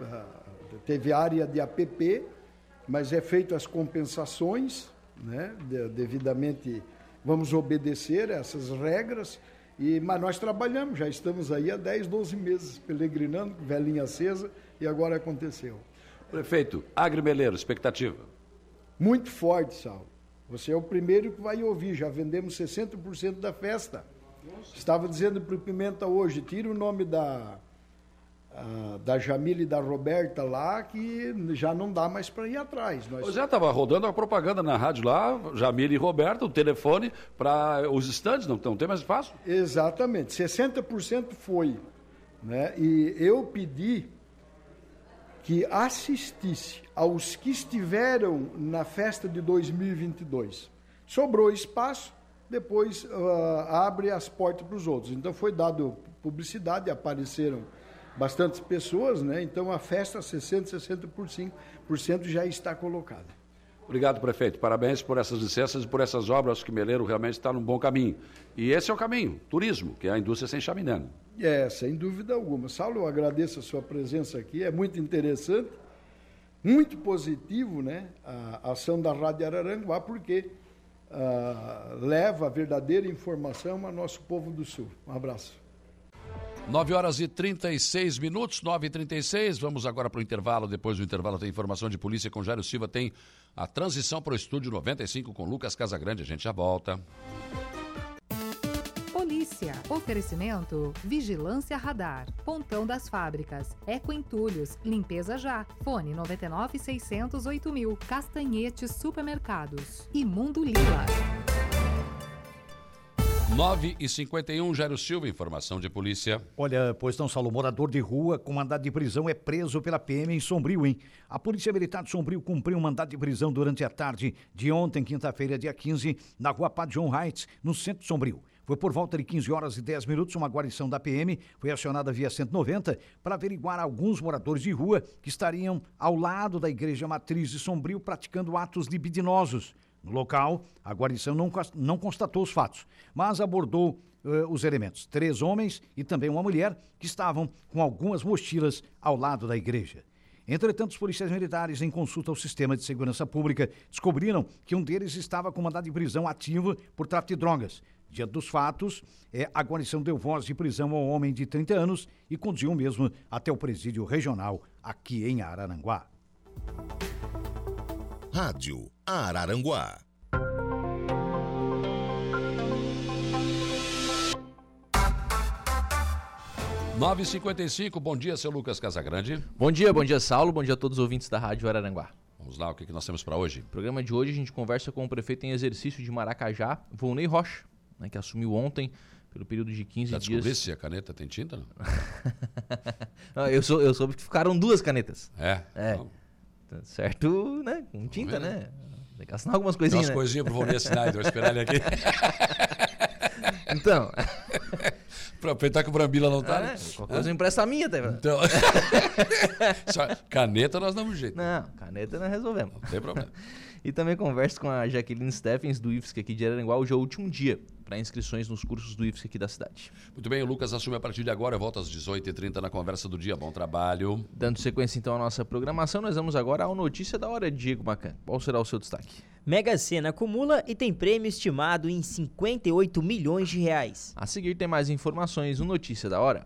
teve área de APP, mas é feito as compensações, né? De, devidamente vamos obedecer essas regras, e, mas nós trabalhamos, já estamos aí há 10, 12 meses peregrinando, velhinha acesa, e agora aconteceu. Prefeito, Agrimeleiro, expectativa? Muito forte, Saulo. Você é o primeiro que vai ouvir, já vendemos 60% da festa. Estava dizendo para o Pimenta hoje, tira o nome da, a, da Jamila e da Roberta lá, que já não dá mais para ir atrás. Nós... Pois é, estava rodando a propaganda na rádio lá, Jamila e Roberta, o telefone para os estandes, não, não tem mais espaço? Exatamente, 60% foi. Né? E eu pedi que assistisse aos que estiveram na festa de 2022. Sobrou espaço, depois uh, abre as portas para os outros. Então foi dado publicidade, apareceram bastantes pessoas, né? Então a festa 60, 60% já está colocada. Obrigado, prefeito. Parabéns por essas licenças e por essas obras que Meleiro realmente está num bom caminho. E esse é o caminho, turismo, que é a indústria sem chaminé. É, sem dúvida alguma. Saulo, eu agradeço a sua presença aqui, é muito interessante, muito positivo, né, a ação da Rádio Araranguá, porque uh, leva a verdadeira informação ao nosso povo do Sul. Um abraço. 9 horas e 36 minutos, 9 e 36 Vamos agora para o intervalo. Depois do intervalo tem informação de polícia com Jairo Silva. Tem a transição para o estúdio 95 com Lucas Casagrande. A gente já volta. Polícia. Oferecimento: Vigilância Radar. Pontão das Fábricas. Eco Entulhos. Limpeza Já. Fone 99 608 mil. Castanhete Supermercados. E Mundo Lila. 9 e 51 Jairo Silva, informação de polícia. Olha, pois não, Saulo, morador de rua com mandado de prisão é preso pela PM em Sombrio, hein? A Polícia Militar de Sombrio cumpriu um mandado de prisão durante a tarde de ontem, quinta-feira, dia 15, na rua Padre John Heights, no centro de Sombrio. Foi por volta de 15 horas e 10 minutos, uma guarnição da PM foi acionada via 190 para averiguar alguns moradores de rua que estariam ao lado da igreja matriz de Sombrio praticando atos libidinosos. No local, a guarnição não, não constatou os fatos, mas abordou uh, os elementos. Três homens e também uma mulher que estavam com algumas mochilas ao lado da igreja. Entretanto, os policiais militares, em consulta ao sistema de segurança pública, descobriram que um deles estava com mandado de prisão ativo por tráfico de drogas. Diante dos fatos, é, a guarnição deu voz de prisão ao homem de 30 anos e conduziu mesmo até o presídio regional aqui em Araranguá. Rádio Araranguá. 9h55, bom dia, seu Lucas Casagrande. Bom dia, bom dia, Saulo, bom dia a todos os ouvintes da Rádio Araranguá. Vamos lá, o que, que nós temos para hoje? No programa de hoje a gente conversa com o prefeito em exercício de Maracajá, Volney Rocha, né, que assumiu ontem pelo período de 15 Já dias. Já se a caneta tem tinta? Não? não, eu, sou, eu soube que ficaram duas canetas. É? É. Tá certo, né? Com tinta, né? Tem que assinar algumas coisinhas. Tem umas né? coisinhas pro Volney assinar, vou esperar ele aqui. então. Pra aproveitar que o Brambila não tá. É, né? Qualquer coisa empresta a minha, tá? Então. caneta nós damos jeito. Não, caneta nós resolvemos. Não tem problema. e também converso com a Jaqueline Steffens do IFSC aqui de Araranguá. Hoje é o último dia para inscrições nos cursos do IFSC aqui da cidade. Muito bem, o Lucas assume a partir de agora. Volta às 18h30 na conversa do dia. Bom trabalho. Dando sequência então à nossa programação, nós vamos agora ao Notícia da Hora, Diego Macan. Qual será o seu destaque? Mega Sena acumula e tem prêmio estimado em 58 milhões de reais. A seguir tem mais informações no Notícia da Hora.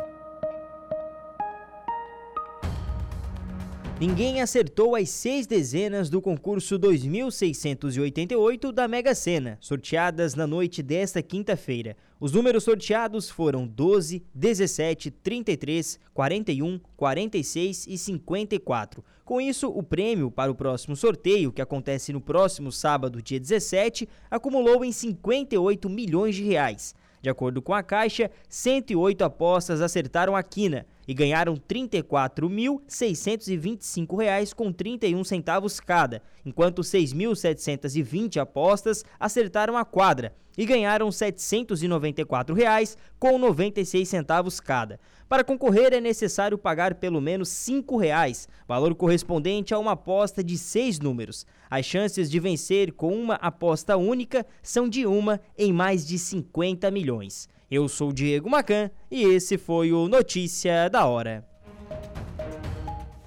Ninguém acertou as seis dezenas do concurso 2688 da Mega Sena, sorteadas na noite desta quinta-feira. Os números sorteados foram 12, 17, 33, 41, 46 e 54. Com isso, o prêmio para o próximo sorteio, que acontece no próximo sábado, dia 17, acumulou em 58 milhões de reais. De acordo com a Caixa, 108 apostas acertaram a quina e ganharam R$ 34.625 com 31 centavos cada, enquanto 6.720 apostas acertaram a quadra e ganharam 794 reais com 96 centavos cada. Para concorrer é necessário pagar pelo menos 5 reais, valor correspondente a uma aposta de seis números. As chances de vencer com uma aposta única são de uma em mais de 50 milhões. Eu sou Diego Macan e esse foi o Notícia da Hora.